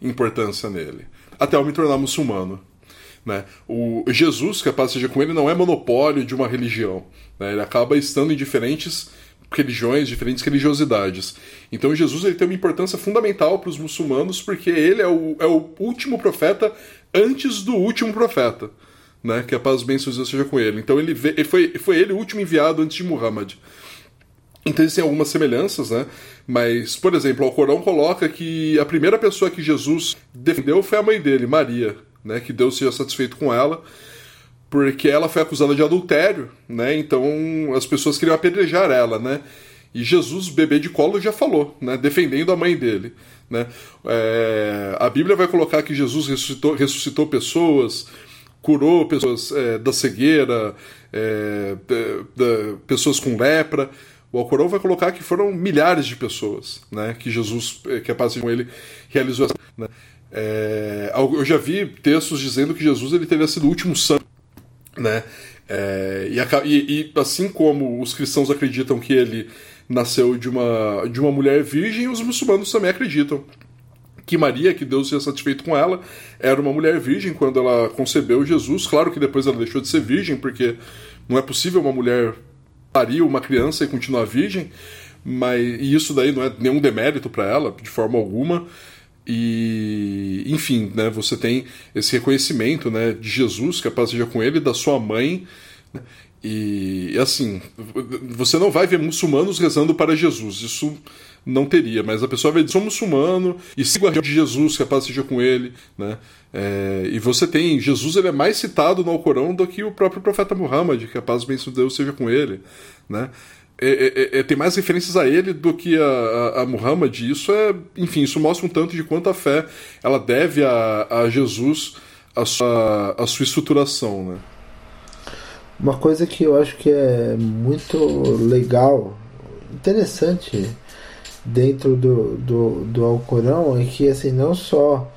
importância nele. Até eu me tornar muçulmano. Né? O Jesus capaz de ir com ele não é monopólio de uma religião. Né? Ele acaba estando em diferentes religiões, diferentes religiosidades. Então Jesus ele tem uma importância fundamental para os muçulmanos porque ele é o, é o último profeta antes do último profeta né? Que a paz bem seja com ele. Então ele, veio, foi, foi ele o último enviado antes de Muhammad. Então existem algumas semelhanças, né? Mas, por exemplo, o Corão coloca que a primeira pessoa que Jesus defendeu foi a mãe dele, Maria. né, que Deus seja satisfeito com ela, porque ela foi acusada de adultério, né? Então as pessoas queriam apedrejar ela, né? E Jesus, bebê de colo, já falou, né? Defendendo a mãe dele, né? É, a Bíblia vai colocar que Jesus ressuscitou, ressuscitou pessoas, curou pessoas é, da cegueira, é, pessoas com lepra. O Alcorão vai colocar que foram milhares de pessoas, né? Que Jesus, é, que a paz com ele, realizou. Né? É, eu já vi textos dizendo que Jesus ele teria sido o último santo né? É, e, e, assim como os cristãos acreditam que ele nasceu de uma, de uma mulher virgem, os muçulmanos também acreditam que Maria, que Deus seja satisfeito com ela, era uma mulher virgem quando ela concebeu Jesus. Claro que depois ela deixou de ser virgem, porque não é possível uma mulher parir uma criança e continuar virgem, mas e isso daí não é nenhum demérito para ela, de forma alguma. E, enfim, né, você tem esse reconhecimento né, de Jesus, que a paz seja com ele, da sua mãe. Né, e, assim, você não vai ver muçulmanos rezando para Jesus, isso não teria, mas a pessoa dizer, sou muçulmano e sigo a de Jesus, que a paz seja com ele. Né? É, e você tem, Jesus ele é mais citado no Alcorão do que o próprio profeta Muhammad, que a paz bem de Deus seja com ele. Né? É, é, é, tem mais referências a ele do que a, a, a, Muhammad. Isso é, enfim, isso mostra um tanto de quanto a fé ela deve a, a Jesus a sua, a sua estruturação, né? Uma coisa que eu acho que é muito legal, interessante dentro do, do, do Alcorão é que assim não só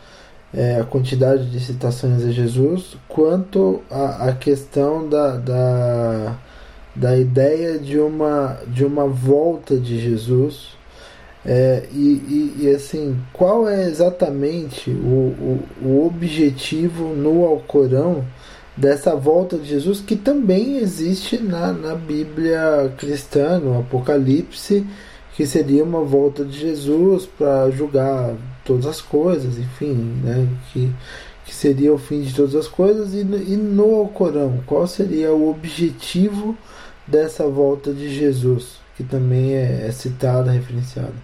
é, a quantidade de citações a Jesus, quanto a, a questão da, da da ideia de uma, de uma volta de Jesus. É, e, e, e, assim, qual é exatamente o, o, o objetivo no Alcorão dessa volta de Jesus, que também existe na, na Bíblia cristã, no Apocalipse, que seria uma volta de Jesus para julgar todas as coisas, enfim, né, que, que seria o fim de todas as coisas, e, e no Alcorão, qual seria o objetivo dessa volta de Jesus, que também é, é citada, referenciada?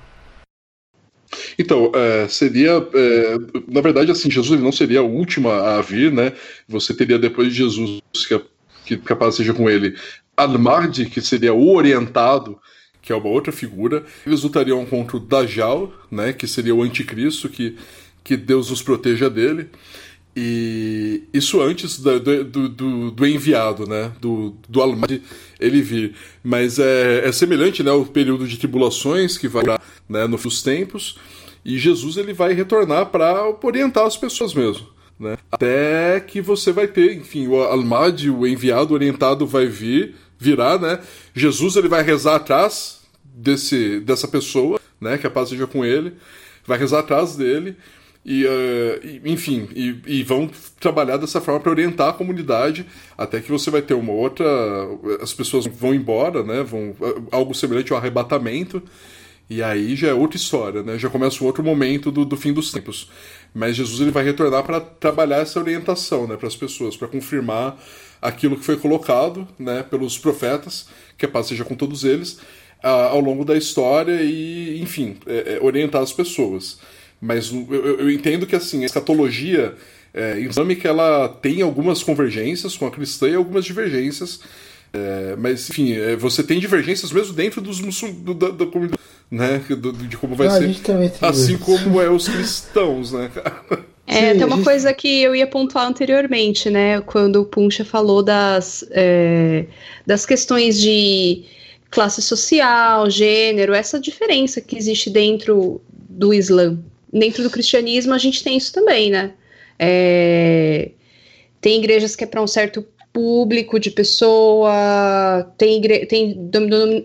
Então, é, seria. É, na verdade, assim, Jesus não seria a última a vir, né? Você teria depois de Jesus, que, que capaz seja com ele, Al-Mahdi, que seria o orientado, que é uma outra figura. Eles lutariam contra o Dajjal, né? Que seria o anticristo, que, que Deus nos proteja dele. E isso antes do, do, do, do enviado, né? Do, do Almad ele vir. Mas é, é semelhante, né? O período de tribulações que vai né, no fim dos tempos. E Jesus ele vai retornar para orientar as pessoas mesmo. Né? Até que você vai ter, enfim, o Almad, o enviado orientado, vai vir, virar, né? Jesus ele vai rezar atrás desse, dessa pessoa, né? Que a paz seja com ele. Vai rezar atrás dele e, uh, enfim, e, e, vão trabalhar dessa forma para orientar a comunidade até que você vai ter uma outra. As pessoas vão embora, né? Vão, algo semelhante ao arrebatamento. E aí já é outra história, né? Já começa um outro momento do, do fim dos tempos. Mas Jesus ele vai retornar para trabalhar essa orientação, né, para as pessoas, para confirmar aquilo que foi colocado, né, pelos profetas, que a paz seja com todos eles, ao longo da história e, enfim, é, é, orientar as pessoas. Mas eu, eu entendo que assim, a escatologia é, islâmica ela tem algumas convergências com a cristã e algumas divergências. É, mas, enfim, é, você tem divergências mesmo dentro dos muçulmanos, da, da comunidade, né? de como vai ser. Assim como é os cristãos, né, É, Sim, tem uma gente... coisa que eu ia pontuar anteriormente, né? Quando o Puncha falou das, é, das questões de classe social, gênero, essa diferença que existe dentro do Islã, dentro do cristianismo a gente tem isso também, né? É, tem igrejas que é para um certo público de pessoa, tem, tem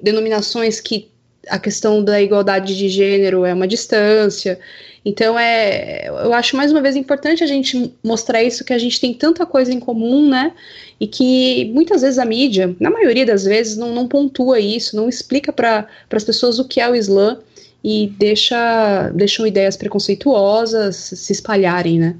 denominações que a questão da igualdade de gênero é uma distância. Então é, eu acho mais uma vez importante a gente mostrar isso que a gente tem tanta coisa em comum, né? E que muitas vezes a mídia, na maioria das vezes, não, não pontua isso, não explica para as pessoas o que é o Islã e deixa, deixam ideias preconceituosas se espalharem, né?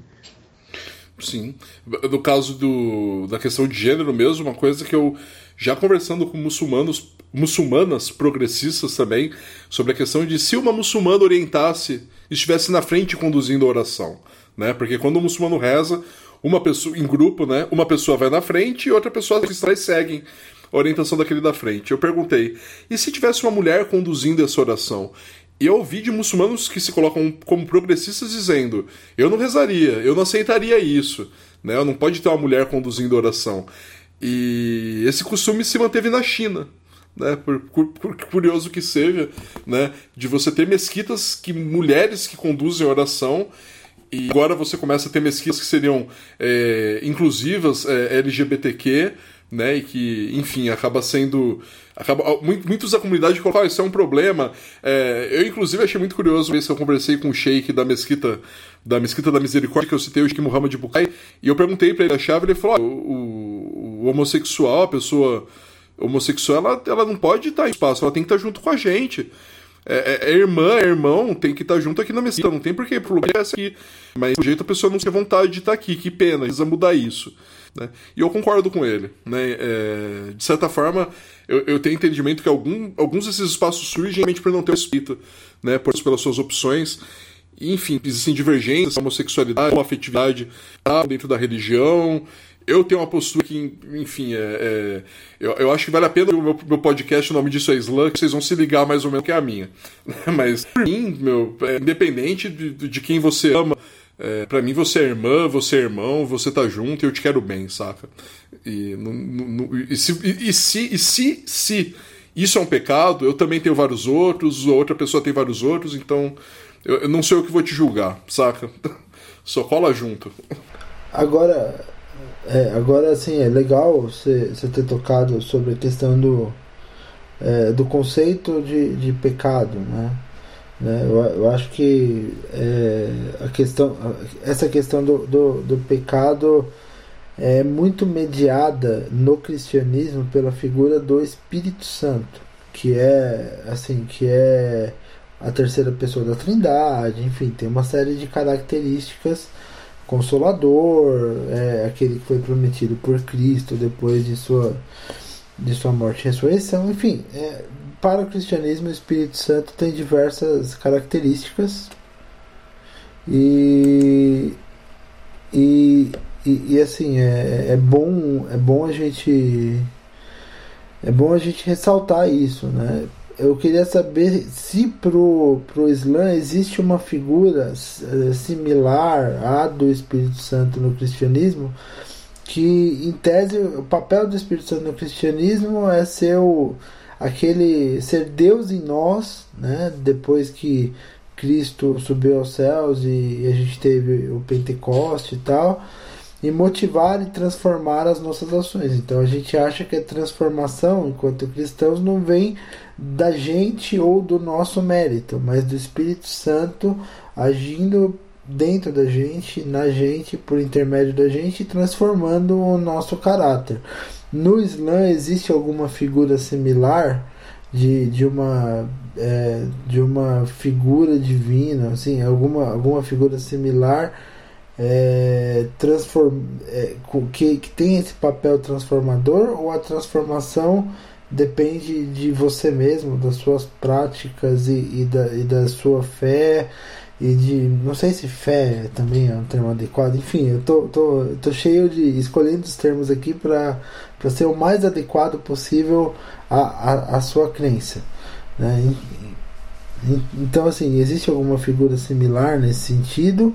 Sim. No caso do, da questão de gênero mesmo, uma coisa que eu já conversando com muçulmanos, muçulmanas progressistas também, sobre a questão de se uma muçulmana orientasse, estivesse na frente conduzindo a oração, né? Porque quando o muçulmano reza, uma pessoa em grupo, né? Uma pessoa vai na frente e outra pessoa está seguem a orientação daquele da frente. Eu perguntei: e se tivesse uma mulher conduzindo essa oração? E eu ouvi de muçulmanos que se colocam como progressistas dizendo: eu não rezaria, eu não aceitaria isso, né? Não pode ter uma mulher conduzindo a oração. E esse costume se manteve na China, né? Por, por, por, curioso que seja, né? De você ter mesquitas que mulheres que conduzem oração e agora você começa a ter mesquitas que seriam é, inclusivas, é, LGBTQ, né? E que, enfim, acaba sendo. Acaba, muitos da comunidade colocam, ah, isso é um problema. É, eu, inclusive, achei muito curioso se eu conversei com o Sheik da mesquita da Mesquita da Misericórdia, que eu citei o Sheik Muhammad Bukai, e eu perguntei para ele a chave, ele falou: ah, o, o, homossexual, a pessoa homossexual, ela, ela não pode estar em espaço, ela tem que estar junto com a gente. É, é, é irmã, é irmão, tem que estar junto aqui na mesquita, não tem por que pro lugar é aqui. Mas do jeito a pessoa não tem vontade de estar aqui, que pena, precisa mudar isso. Né? E eu concordo com ele. Né? É, de certa forma, eu, eu, tenho entendimento que algum, alguns desses espaços surgem por não ter respeito né? por, pelas suas opções. enfim, existem divergências, homossexualidade, afetividade tá dentro da religião. Eu tenho uma postura que, enfim, é, é eu, eu, acho que vale a pena o meu, meu, podcast, o nome disso é que vocês vão se ligar mais ou menos que é a minha. Mas, por mim, meu, é, independente de, de quem você ama, é, para mim você é irmã, você é irmão, você tá junto e eu te quero bem, saca? E, no, no, e, se, e, e, se, e se, se isso é um pecado, eu também tenho vários outros, outra pessoa tem vários outros, então eu, eu não sei o que vou te julgar, saca? Só cola junto. Agora, é, agora assim, é legal você, ter tocado sobre a questão do, é, do conceito de, de pecado, né? Né? Eu, eu acho que é, a questão, essa questão do, do, do pecado é muito mediada no cristianismo pela figura do Espírito Santo, que é assim, que é a terceira pessoa da Trindade, enfim, tem uma série de características consolador, é aquele que foi prometido por Cristo depois de sua de sua morte e ressurreição, enfim, é, para o cristianismo, o Espírito Santo tem diversas características e, e, e, e assim é, é bom é bom a gente é bom a gente ressaltar isso, né? Eu queria saber se pro, pro Islã existe uma figura eh, similar à do Espírito Santo no cristianismo, que em tese o papel do Espírito Santo no cristianismo é ser o, aquele ser Deus em nós, né? Depois que Cristo subiu aos céus e a gente teve o Pentecoste e tal, e motivar e transformar as nossas ações. Então a gente acha que a transformação, enquanto cristãos, não vem da gente ou do nosso mérito, mas do Espírito Santo agindo dentro da gente, na gente, por intermédio da gente, transformando o nosso caráter. No Islã existe alguma figura similar de, de uma é, de uma figura divina, assim, alguma, alguma figura similar é, transform, é, que, que tem esse papel transformador ou a transformação depende de você mesmo, das suas práticas e, e, da, e da sua fé e de. Não sei se fé também é um termo adequado, enfim, eu tô, tô, tô cheio de. escolhendo os termos aqui para ser o mais adequado possível à, sua crença. Né? Então, assim, existe alguma figura similar nesse sentido?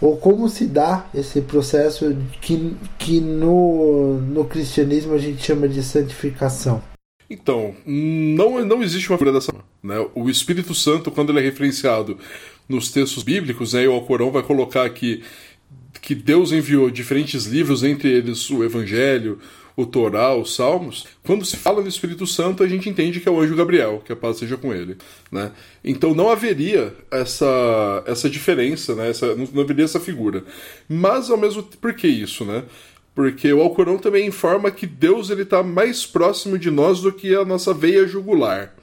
Ou como se dá esse processo que, que no, no cristianismo a gente chama de santificação? Então, não, não existe uma figura dessa. Né? O Espírito Santo, quando ele é referenciado nos textos bíblicos, né, o Alcorão vai colocar que, que Deus enviou diferentes livros, entre eles o Evangelho, o Torá, os Salmos, quando se fala do Espírito Santo, a gente entende que é o anjo Gabriel, que a paz seja com ele. Né? Então não haveria essa, essa diferença, né? essa, não haveria essa figura. Mas ao mesmo tempo, por que isso? Né? Porque o Alcorão também informa que Deus está mais próximo de nós do que a nossa veia jugular.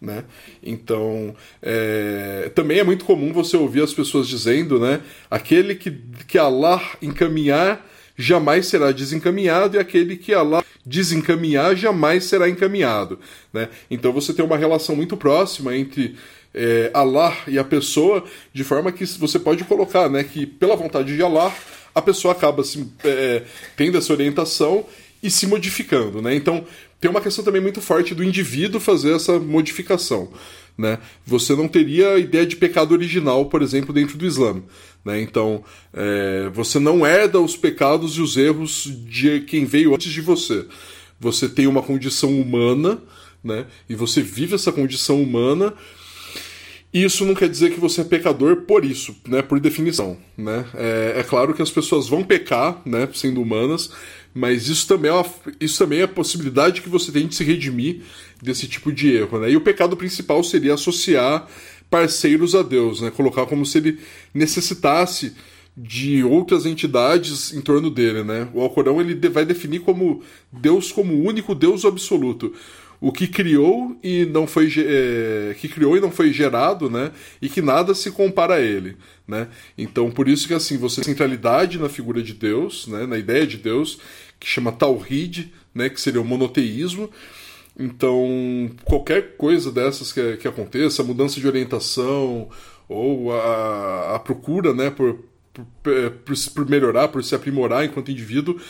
Né? Então, é, também é muito comum você ouvir as pessoas dizendo, né? Aquele que, que Allah encaminhar jamais será desencaminhado e aquele que Allah desencaminhar jamais será encaminhado, né? Então você tem uma relação muito próxima entre é, Allah e a pessoa, de forma que você pode colocar, né? Que pela vontade de Allah a pessoa acaba se, é, tendo essa orientação e se modificando, né? Então tem uma questão também muito forte do indivíduo fazer essa modificação. Né? Você não teria a ideia de pecado original, por exemplo, dentro do Islã. Né? Então, é, você não herda os pecados e os erros de quem veio antes de você. Você tem uma condição humana, né? e você vive essa condição humana. Isso não quer dizer que você é pecador por isso, né? Por definição, né? É, é claro que as pessoas vão pecar, né? Sendo humanas, mas isso também, é uma, isso também é a possibilidade que você tem de se redimir desse tipo de erro. Né? E o pecado principal seria associar parceiros a Deus, né? colocar como se ele necessitasse de outras entidades em torno dele. Né? O Alcorão ele vai definir como Deus como único Deus absoluto o que criou e não foi é, que criou e não foi gerado, né? E que nada se compara a ele, né? Então, por isso que assim, você centralidade na figura de Deus, né, na ideia de Deus, que chama Tawhid, né, que seria o monoteísmo. Então, qualquer coisa dessas que, que aconteça, mudança de orientação ou a, a procura, né, por, por, por, por melhorar, por se aprimorar enquanto indivíduo,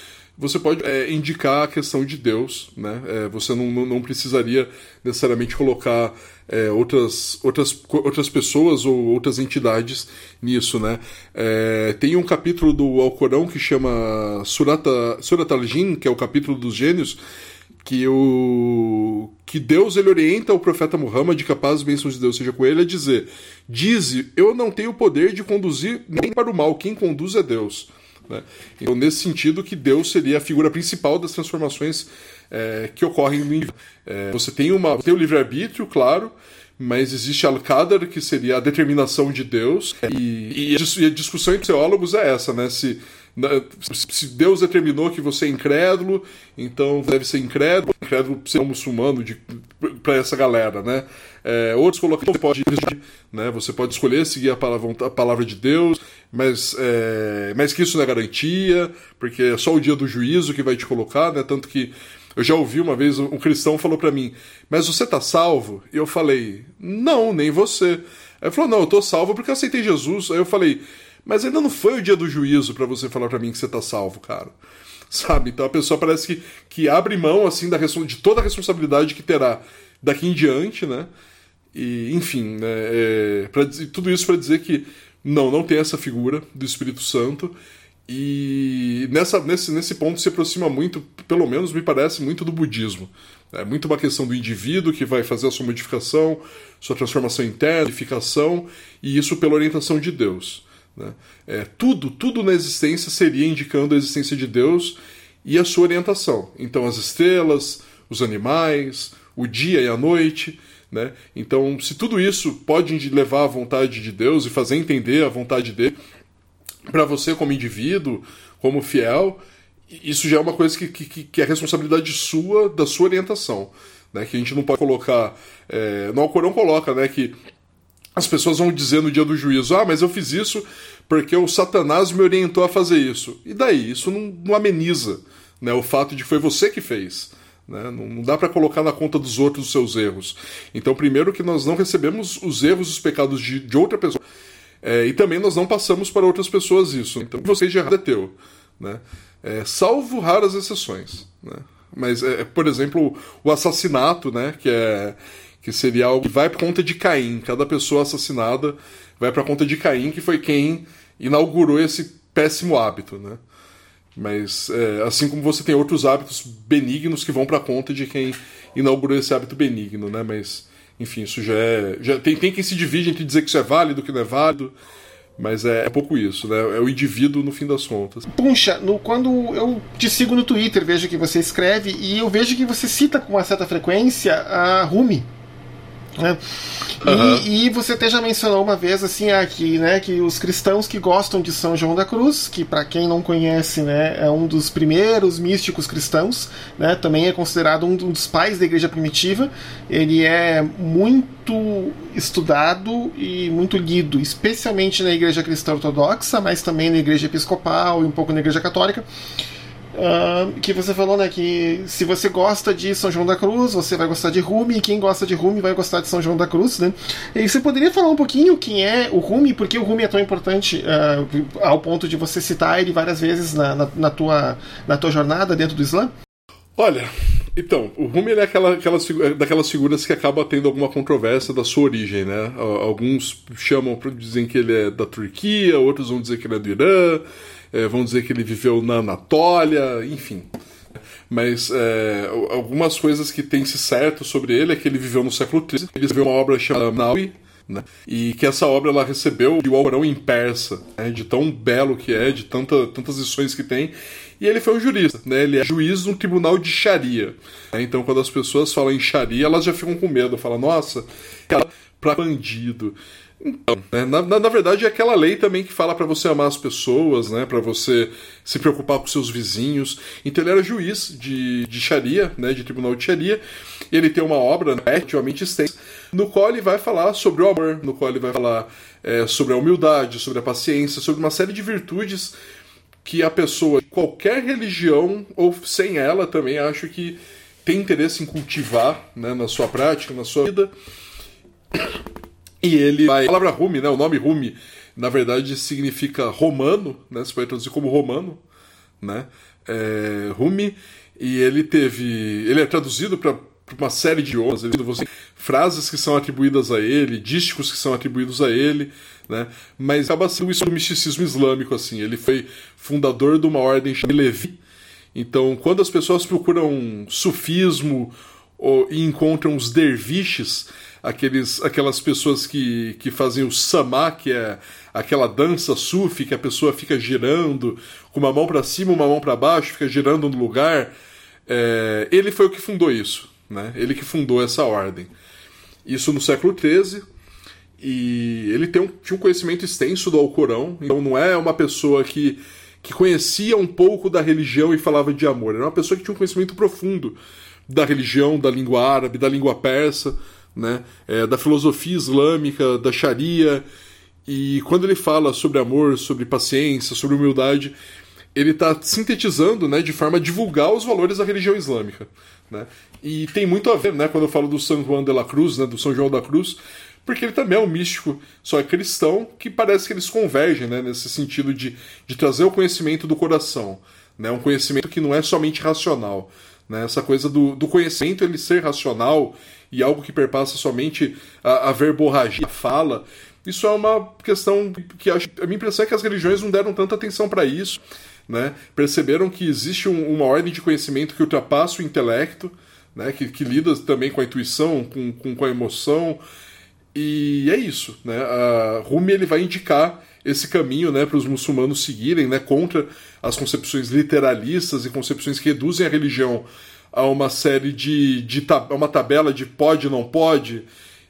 você pode é, indicar a questão de Deus, né? É, você não, não, precisaria necessariamente colocar é, outras, outras, outras pessoas ou outras entidades nisso, né? Tem um capítulo do Alcorão que chama Surat al-Jin, que é o capítulo dos gênios, que o que Deus ele orienta o profeta Muhammad, que a paz e bênçãos de Deus seja com ele, a dizer: Dize, eu não tenho o poder de conduzir nem para o mal, quem conduz é Deus. Né? Então, nesse sentido, que Deus seria a figura principal das transformações é, que ocorrem no inverno. É, você tem, uma, tem o livre-arbítrio, claro, mas existe Al-Qadar, que seria a determinação de Deus, e, e, a discussão entre teólogos é essa, né? Se, se Deus determinou que você é incrédulo, então deve ser incrédulo, incrédulo ser um muçulmano para essa galera, né? É, outros colocam que você pode, né? Você pode escolher seguir a palavra, a palavra de Deus, mas, é, mas que isso não é garantia, porque é só o dia do juízo que vai te colocar, né? Tanto que eu já ouvi uma vez um cristão falou para mim, mas você tá salvo? E eu falei, não, nem você. Aí ele falou, não, eu tô salvo porque eu aceitei Jesus. Aí eu falei, mas ainda não foi o dia do juízo para você falar para mim que você tá salvo, cara. Sabe? Então a pessoa parece que, que abre mão assim da de toda a responsabilidade que terá daqui em diante, né? E, enfim, né, é, pra, tudo isso para dizer que não, não tem essa figura do Espírito Santo. E nessa, nesse, nesse ponto se aproxima muito, pelo menos me parece, muito do budismo. É muito uma questão do indivíduo que vai fazer a sua modificação, sua transformação interna, modificação, e isso pela orientação de Deus. Né? É, tudo, tudo na existência seria indicando a existência de Deus e a sua orientação. Então, as estrelas, os animais, o dia e a noite. Né? Então, se tudo isso pode levar à vontade de Deus e fazer entender a vontade dele para você como indivíduo, como fiel, isso já é uma coisa que, que, que é responsabilidade sua, da sua orientação. Né? Que a gente não pode colocar. É, no Alcorão coloca né, que as pessoas vão dizer no dia do juízo: ah, mas eu fiz isso porque o Satanás me orientou a fazer isso. E daí? Isso não, não ameniza né, o fato de que foi você que fez. Né? Não, não dá para colocar na conta dos outros os seus erros. Então, primeiro, que nós não recebemos os erros e os pecados de, de outra pessoa. É, e também nós não passamos para outras pessoas isso. Então, você de errado é teu. Né? É, salvo raras exceções. Né? Mas, é, por exemplo, o assassinato, né? que, é, que seria algo que vai para conta de Caim. Cada pessoa assassinada vai para conta de Caim, que foi quem inaugurou esse péssimo hábito. Né? Mas é, assim como você tem outros hábitos benignos que vão para conta de quem inaugurou esse hábito benigno, né? Mas enfim, isso já é, já tem, tem quem se divide entre dizer que isso é válido, que não é válido. Mas é, é, pouco isso, né? É o indivíduo no fim das contas. Puxa, no, quando eu te sigo no Twitter, vejo que você escreve e eu vejo que você cita com uma certa frequência a Rumi. Né? Uhum. E, e, você até já mencionou uma vez assim aqui, né, que os cristãos que gostam de São João da Cruz, que para quem não conhece, né, é um dos primeiros místicos cristãos, né, também é considerado um dos pais da Igreja primitiva. Ele é muito estudado e muito lido, especialmente na Igreja Cristã Ortodoxa, mas também na Igreja Episcopal e um pouco na Igreja Católica Uh, que você falou, né, que se você gosta de São João da Cruz, você vai gostar de Rumi, e quem gosta de Rumi vai gostar de São João da Cruz, né? E você poderia falar um pouquinho quem é o Rumi, por que o Rumi é tão importante uh, ao ponto de você citar ele várias vezes na, na, na, tua, na tua jornada dentro do Islã? Olha, então, o Rumi é aquela, aquela, daquelas figuras que acaba tendo alguma controvérsia da sua origem, né? Alguns chamam, dizem que ele é da Turquia, outros vão dizer que ele é do Irã, é, vão dizer que ele viveu na Anatólia, enfim. Mas é, algumas coisas que tem se certo sobre ele é que ele viveu no século XIII, ele escreveu uma obra chamada Naui, né? E que essa obra ela recebeu o Alcorão em persa, né? de tão belo que é, de tanta, tantas lições que tem. E ele foi um jurista, né? Ele é juiz um tribunal de Sharia. Né? Então, quando as pessoas falam em Sharia, elas já ficam com medo, falam, nossa, para bandido. Então, né, na, na, na, verdade, é aquela lei também que fala para você amar as pessoas, né, para você se preocupar com seus vizinhos. Então, ele era juiz de, de Sharia, né, de tribunal de Sharia, e ele tem uma obra né, relativamente extensa, no qual ele vai falar sobre o amor, no qual ele vai falar é, sobre a humildade, sobre a paciência, sobre uma série de virtudes que a pessoa de qualquer religião, ou sem ela também, acho que tem interesse em cultivar né, na sua prática, na sua vida. E ele vai. A palavra Rumi, né? O nome Rumi, na verdade, significa romano, né? Você pode traduzir como romano, né? É, Rumi. E ele teve. Ele é traduzido para uma série de idiomas. Ele, você, frases que são atribuídas a ele, dísticos que são atribuídos a ele, né? Mas acaba sendo isso do misticismo islâmico, assim. Ele foi fundador de uma ordem chamada Levi. Então, quando as pessoas procuram sufismo ou, e encontram os derviches, aqueles, aquelas pessoas que, que fazem o samá, que é aquela dança sufi que a pessoa fica girando com uma mão para cima, uma mão para baixo, fica girando no lugar. É, ele foi o que fundou isso, né? Ele que fundou essa ordem. Isso no século XIII. E ele tem um, tinha um conhecimento extenso do Alcorão, então não é uma pessoa que, que conhecia um pouco da religião e falava de amor. Era uma pessoa que tinha um conhecimento profundo da religião, da língua árabe, da língua persa né? É, da filosofia islâmica, da Sharia. E quando ele fala sobre amor, sobre paciência, sobre humildade, ele está sintetizando né, de forma a divulgar os valores da religião islâmica. Né? E tem muito a ver, né, quando eu falo do São João de la Cruz, né, do São João da Cruz, porque ele também é um místico, só é cristão, que parece que eles convergem né, nesse sentido de, de trazer o conhecimento do coração. Né, um conhecimento que não é somente racional. Né, essa coisa do, do conhecimento ele ser racional e algo que perpassa somente a, a verborragia, a fala, isso é uma questão que acho, a minha impressão é que as religiões não deram tanta atenção para isso. Né? Perceberam que existe um, uma ordem de conhecimento que ultrapassa o intelecto, né? que, que lida também com a intuição, com, com, com a emoção. E é isso. Né? A Rumi ele vai indicar esse caminho né, para os muçulmanos seguirem né, contra as concepções literalistas e concepções que reduzem a religião a uma série de, de tab uma tabela de pode não pode,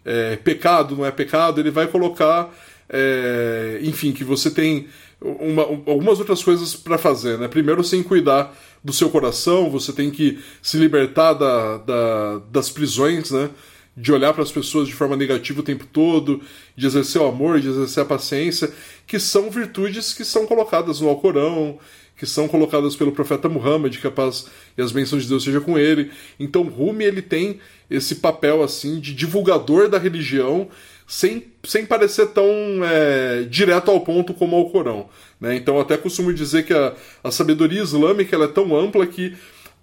é, pecado não é pecado, ele vai colocar, é, enfim, que você tem uma, algumas outras coisas para fazer. Né? Primeiro, sem cuidar do seu coração, você tem que se libertar da, da das prisões, né? de olhar para as pessoas de forma negativa o tempo todo, de exercer o amor, de exercer a paciência, que são virtudes que são colocadas no Alcorão, que são colocadas pelo profeta Muhammad, que a paz e as bênçãos de Deus seja com ele. Então Rumi ele tem esse papel assim de divulgador da religião, sem, sem parecer tão é, direto ao ponto como ao Corão. Né? Então até costumo dizer que a, a sabedoria islâmica ela é tão ampla que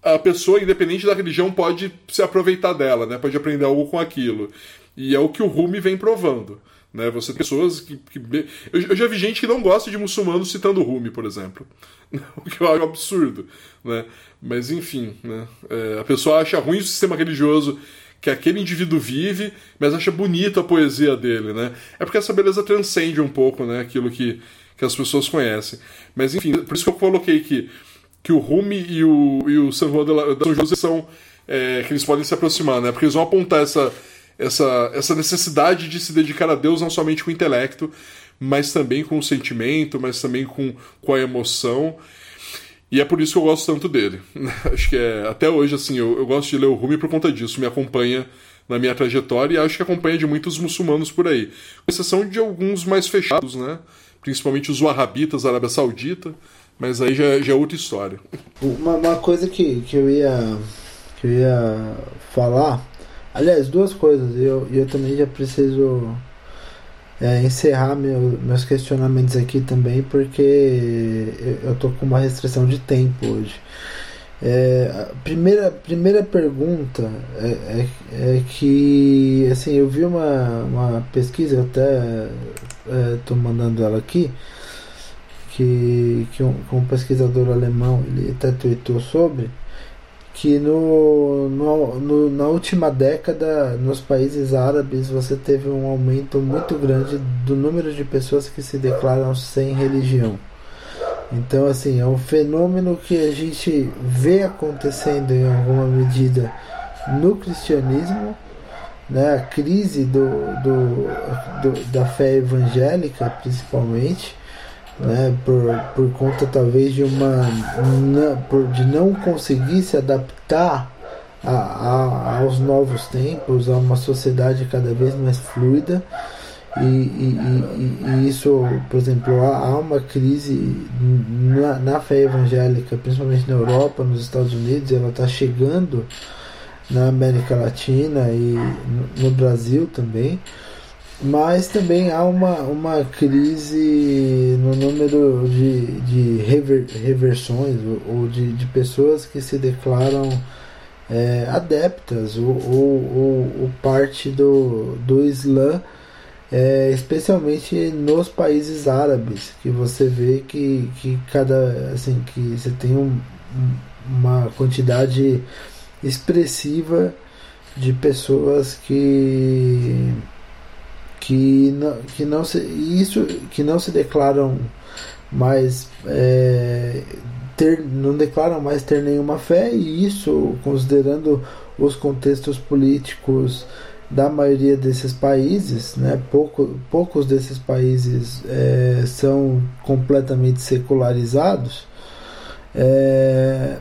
a pessoa, independente da religião, pode se aproveitar dela, né? pode aprender algo com aquilo. E é o que o Rumi vem provando. Né? Você tem pessoas que. que eu, eu, já vi gente que não gosta de muçulmanos citando Rumi, por exemplo. o que eu acho absurdo. Né? Mas enfim, né? É, a pessoa acha ruim o sistema religioso que aquele indivíduo vive, mas acha bonita a poesia dele. Né? É porque essa beleza transcende um pouco né? aquilo que, que as pessoas conhecem. Mas enfim, por isso que eu coloquei que, que o Rumi e o, e o de la, São José são. É, que eles podem se aproximar, né? Porque eles vão apontar essa, essa, essa necessidade de se dedicar a Deus não somente com o intelecto, mas também com o sentimento, mas também com, com a emoção. E é por isso que eu gosto tanto dele. acho que é, até hoje, assim, eu, eu gosto de ler o Rumi por conta disso, me acompanha na minha trajetória e acho que acompanha de muitos muçulmanos por aí. Com exceção de alguns mais fechados, né? Principalmente os wahhabitas da Arábia Saudita, Mas aí já, já é outra história. Uma, uma coisa que, que, eu ia, que eu ia falar, aliás, duas coisas, e eu, eu também já preciso é, encerrar meu, meus questionamentos aqui também, porque eu, tô com uma restrição de tempo hoje. É, a primeira, primeira pergunta é, é, é, que assim eu vi uma, uma pesquisa, eu até estou é, mandando ela aqui, que, que um, um, pesquisador alemão ele até tweetou sobre que no, no, no, na última década nos países árabes você teve um aumento muito grande do número de pessoas que se declaram sem religião. Então, assim, é um fenômeno que a gente vê acontecendo em alguma medida no cristianismo, né? a crise do, do, do da fé evangélica, principalmente, né? por, por conta talvez de uma de não conseguir se adaptar a, a, aos novos tempos, a uma sociedade cada vez mais fluida. E, e, e, e, isso, por exemplo, há, há uma crise na, na, fé evangélica, principalmente na Europa, nos Estados Unidos, ela está chegando na América Latina e no, no, Brasil também, mas também há uma, uma crise no número de, de rever, reversões ou, de, de pessoas que se declaram é, adeptas ou, ou, ou, parte do, do Islã é, especialmente nos países árabes, que você vê que, que cada assim que você tem um, uma quantidade expressiva de pessoas que que não, que não se isso que não se declaram mais é, ter não declaram mais ter nenhuma fé e isso considerando os contextos políticos da maioria desses países, né, pouco, poucos desses países é, são completamente secularizados, é,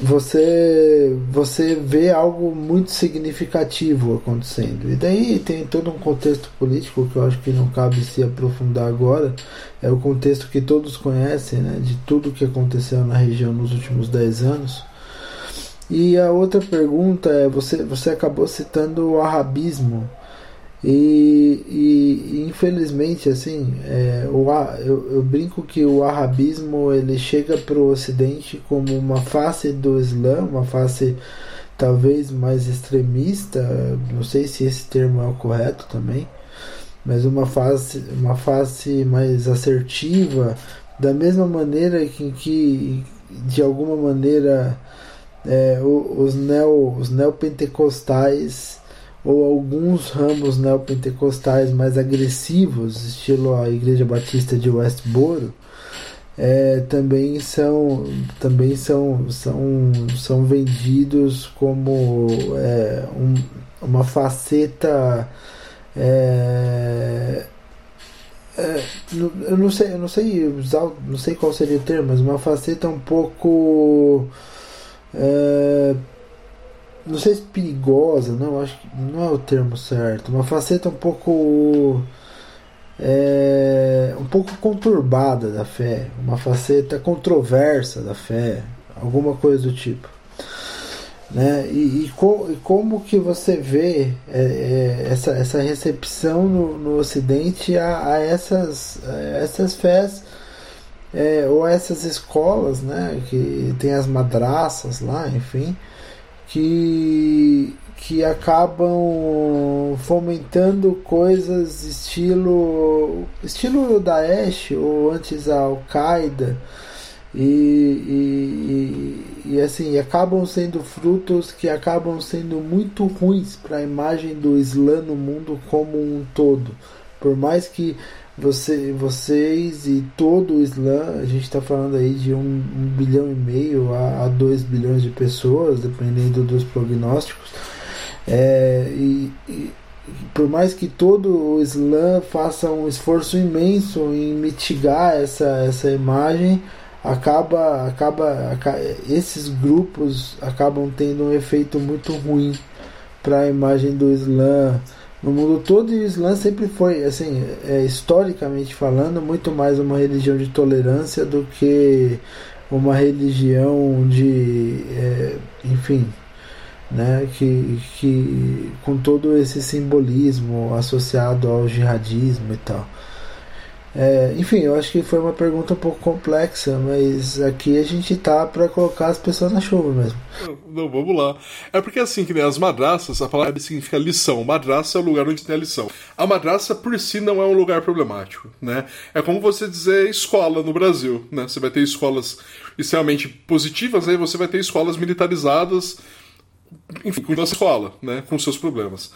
você, você vê algo muito significativo acontecendo. E daí tem todo um contexto político que eu acho que não cabe se aprofundar agora. É o contexto que todos conhecem, né, de tudo que aconteceu na região nos últimos 10 anos. E a outra pergunta é: você, você acabou citando o arabismo. E, e, infelizmente, assim, é, o, eu, eu brinco que o arabismo ele chega para o Ocidente como uma face do Islã, uma face talvez mais extremista, não sei se esse termo é o correto também, mas uma face, uma face mais assertiva, da mesma maneira que, que de alguma maneira é, os, neo, os neopentecostais ou alguns ramos neopentecostais mais agressivos, estilo a Igreja Batista de Westboro, é, também são também são, são, são vendidos como é, um, uma faceta é, é, eu não sei eu não sei usar não sei qual seria o termo mas uma faceta um pouco é, não sei se perigosa, não, acho que não é o termo certo. Uma faceta um pouco. É, um pouco conturbada da fé, uma faceta controversa da fé, alguma coisa do tipo. Né? E, e, co, e como que você vê é, é, essa, essa recepção no, no Ocidente a, a essas, a essas fés é, ou essas escolas, né, que tem as madraças lá, enfim, que que acabam fomentando coisas estilo estilo Daesh ou antes a Al-Qaeda e, e, e, e, assim acabam sendo frutos que acabam sendo muito ruins para a imagem do Islã no mundo como um todo. Por mais que você, vocês e todo o Islã, a gente está falando aí de um, um, bilhão e meio a, a dois bilhões de pessoas, dependendo dos prognósticos. É, e, e, por mais que todo o Islã faça um esforço imenso em mitigar essa, essa imagem, acaba, acaba, esses grupos acabam tendo um efeito muito ruim para a imagem do Islã no mundo todo e o Islã sempre foi, assim, é, historicamente falando, muito mais uma religião de tolerância do que uma religião de, é, enfim, né, que, que com todo esse simbolismo associado ao jihadismo e tal. É, enfim, eu acho que foi uma pergunta um pouco complexa, mas aqui a gente tá para colocar as pessoas na chuva mesmo. Não, vamos lá. É porque assim, que nem as madraças, a palavra significa lição. Madraça é o lugar onde tem a lição. A madraça por si não é um lugar problemático, né? É como você dizer escola no Brasil, né? Você vai ter escolas extremamente positivas, aí você vai ter escolas militarizadas, enfim, com a escola, né? Com seus problemas.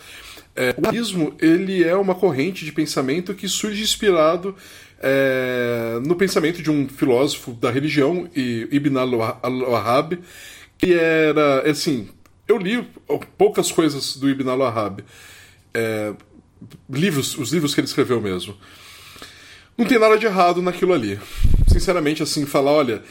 É, o budismo ele é uma corrente de pensamento que surge inspirado é, no pensamento de um filósofo da religião, Ibn al-Wahhab, que era, assim, eu li poucas coisas do Ibn al-Wahhab, é, livros, os livros que ele escreveu mesmo. Não tem nada de errado naquilo ali. Sinceramente, assim, falar, olha,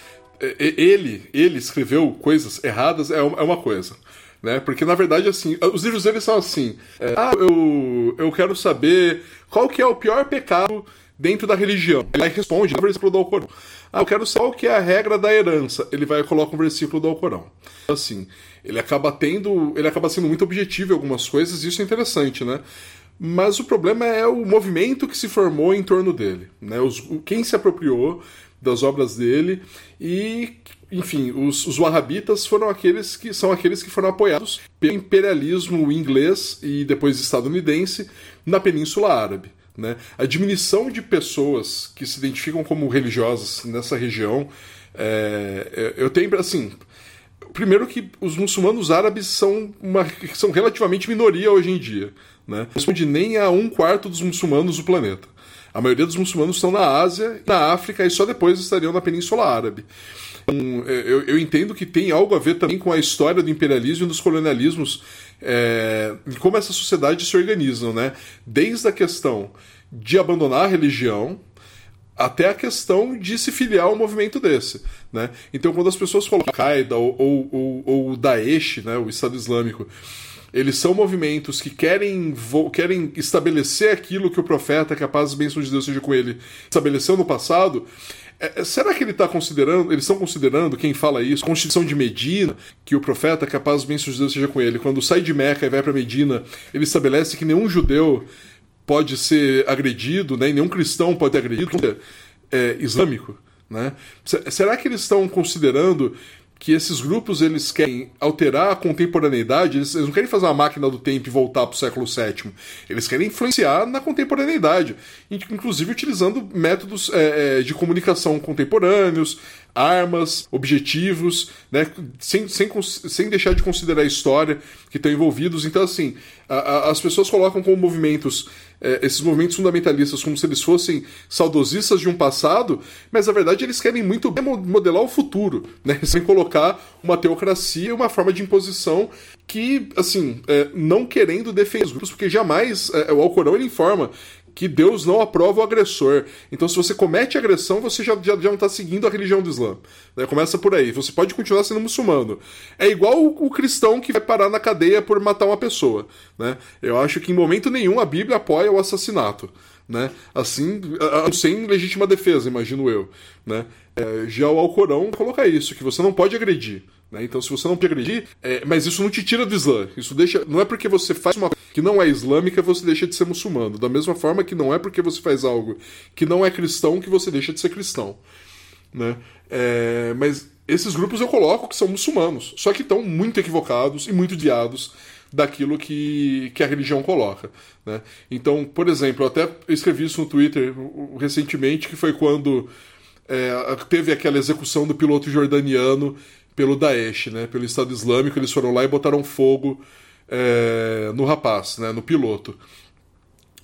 ele, ele escreveu coisas erradas é uma coisa né? Porque na verdade assim, os livros dele são assim: é, ah, eu, eu quero saber qual que é o pior pecado dentro da religião. Ele responde no versículo do Alcorão. Ah, eu quero saber qual que é a regra da herança. Ele vai e coloca um versículo do Alcorão. Assim, ele acaba tendo, ele acaba sendo muito objetivo em algumas coisas, e isso é interessante, né? Mas o problema é o movimento que se formou em torno dele, né? Os, quem se apropriou das obras dele e enfim, os, os wahhabitas foram aqueles que são aqueles que foram apoiados pelo imperialismo inglês e depois estadunidense na Península Árabe. Né? A diminuição de pessoas que se identificam como religiosas nessa região, é, eu tenho assim. Primeiro que os muçulmanos árabes são, uma, são relativamente minoria hoje em dia. Né? Responde nem a um quarto dos muçulmanos do planeta. A maioria dos muçulmanos estão na Ásia, na África e só depois estariam na Península Árabe. Então, é, eu, eu, entendo que tem algo a ver também com a história do imperialismo e dos colonialismos, é, como essa sociedade se organizam, né? Desde a questão de abandonar a religião até a questão de se filiar a um movimento desse, né? Então, quando as pessoas falam Al-Qaeda ou, ou, ou, ou Daesh, né, o Estado Islâmico, eles são movimentos que querem, querem estabelecer aquilo que o profeta, que a paz e a bênção de Deus seja com ele, estabeleceu no passado. É, é, será que ele está considerando, eles estão considerando, quem fala isso, a Constituição de Medina, que o profeta, capaz de bem de Deus seja com ele, quando sai de Meca e vai para Medina, ele estabelece que nenhum judeu pode ser agredido, né, nenhum cristão pode ser agredido, é, islâmico. Né? Será que eles estão considerando que esses grupos eles querem alterar a contemporaneidade, eles, eles não querem fazer uma máquina do tempo e voltar para o século VII. Eles querem influenciar na contemporaneidade, inclusive utilizando métodos é, é, de comunicação contemporâneos, armas, objetivos, né, sem, sem, sem deixar de considerar a história que estão envolvidos. Então, assim, a, a, as pessoas colocam como movimentos é, esses movimentos fundamentalistas como se eles fossem saudosistas de um passado, mas na verdade eles querem muito bem modelar o futuro, né? Sem colocar uma teocracia, uma forma de imposição que, assim, é, não querendo defender os grupos, porque jamais é, o Alcorão ele informa que Deus não aprova o agressor. Então, se você comete agressão, você já, já, já não está seguindo a religião do Islã. Né? Começa por aí. Você pode continuar sendo muçulmano. É igual o, o, cristão que vai parar na cadeia por matar uma pessoa. Né? Eu acho que em momento nenhum a Bíblia apoia o assassinato. Né? Assim, sem legítima defesa, imagino eu. Né? É, já o Alcorão coloca isso, que você não pode agredir. Né? Então, se você não pode agredir, é, mas isso não te tira do Islã. Isso deixa. Não é porque você faz uma que não é islâmica, você deixa de ser muçulmano. Da mesma forma que não é porque você faz algo que não é cristão que você deixa de ser cristão. Né? É, mas esses grupos eu coloco que são muçulmanos, só que estão muito equivocados e muito guiados daquilo que, que a religião coloca. Né? Então, por exemplo, eu até escrevi isso no Twitter recentemente, que foi quando é, teve aquela execução do piloto jordaniano pelo Daesh, né, pelo Estado Islâmico, eles foram lá e botaram fogo é, no rapaz, né, no piloto.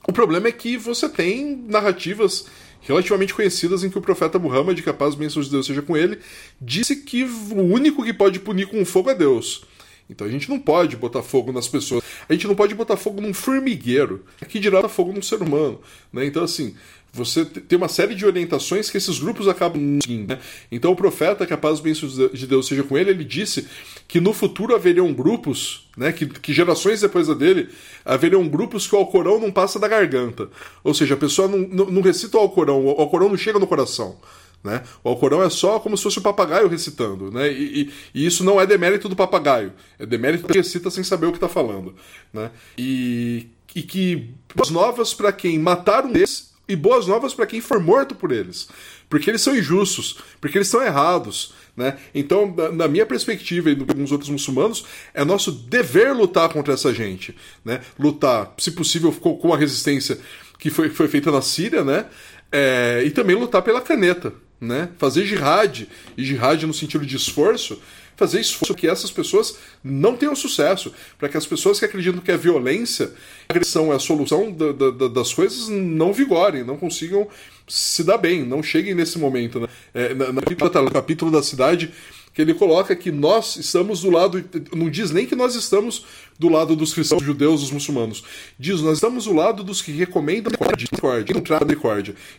O problema é que você tem narrativas relativamente conhecidas em que o profeta Muhammad, capaz de bênção de Deus seja com ele, disse que o único que pode punir com fogo é Deus. Então a gente não pode botar fogo nas pessoas. A gente não pode botar fogo num formigueiro. Aqui dirá botar fogo num ser humano. Né? Então, assim, você tem uma série de orientações que esses grupos acabam seguindo. Né? Então, o profeta, que a paz e de Deus seja com ele, ele disse que no futuro haveriam grupos, né, que, que gerações depois da dele, haveriam grupos que o Alcorão não passa da garganta. Ou seja, a pessoa não, não, não recita o Alcorão, o Alcorão não chega no coração. Né? O Alcorão é só como se fosse o papagaio recitando, né? E, e, e, isso não é demérito do papagaio, é demérito que recita sem saber o que está falando, né? E, e que boas novas para quem mataram eles e boas novas para quem for morto por eles, porque eles são injustos, porque eles estão errados, né? Então, na minha perspectiva e de alguns outros muçulmanos, é nosso dever lutar contra essa gente, né? Lutar, se possível, com a resistência que foi, foi feita na Síria, né? É, e também lutar pela caneta, né? Fazer jihad, e jihad no sentido de esforço, fazer esforço que essas pessoas não tenham sucesso, para que as pessoas que acreditam que a violência, a agressão é a solução da, da, das coisas não vigorem, não consigam se dar bem, não cheguem nesse momento. Né? É, na, no capítulo da cidade, que ele coloca que nós estamos do lado, não diz nem que nós estamos do lado dos cristãos, dos judeus, dos muçulmanos. Diz, nós estamos do lado dos que recomendam a discórdia.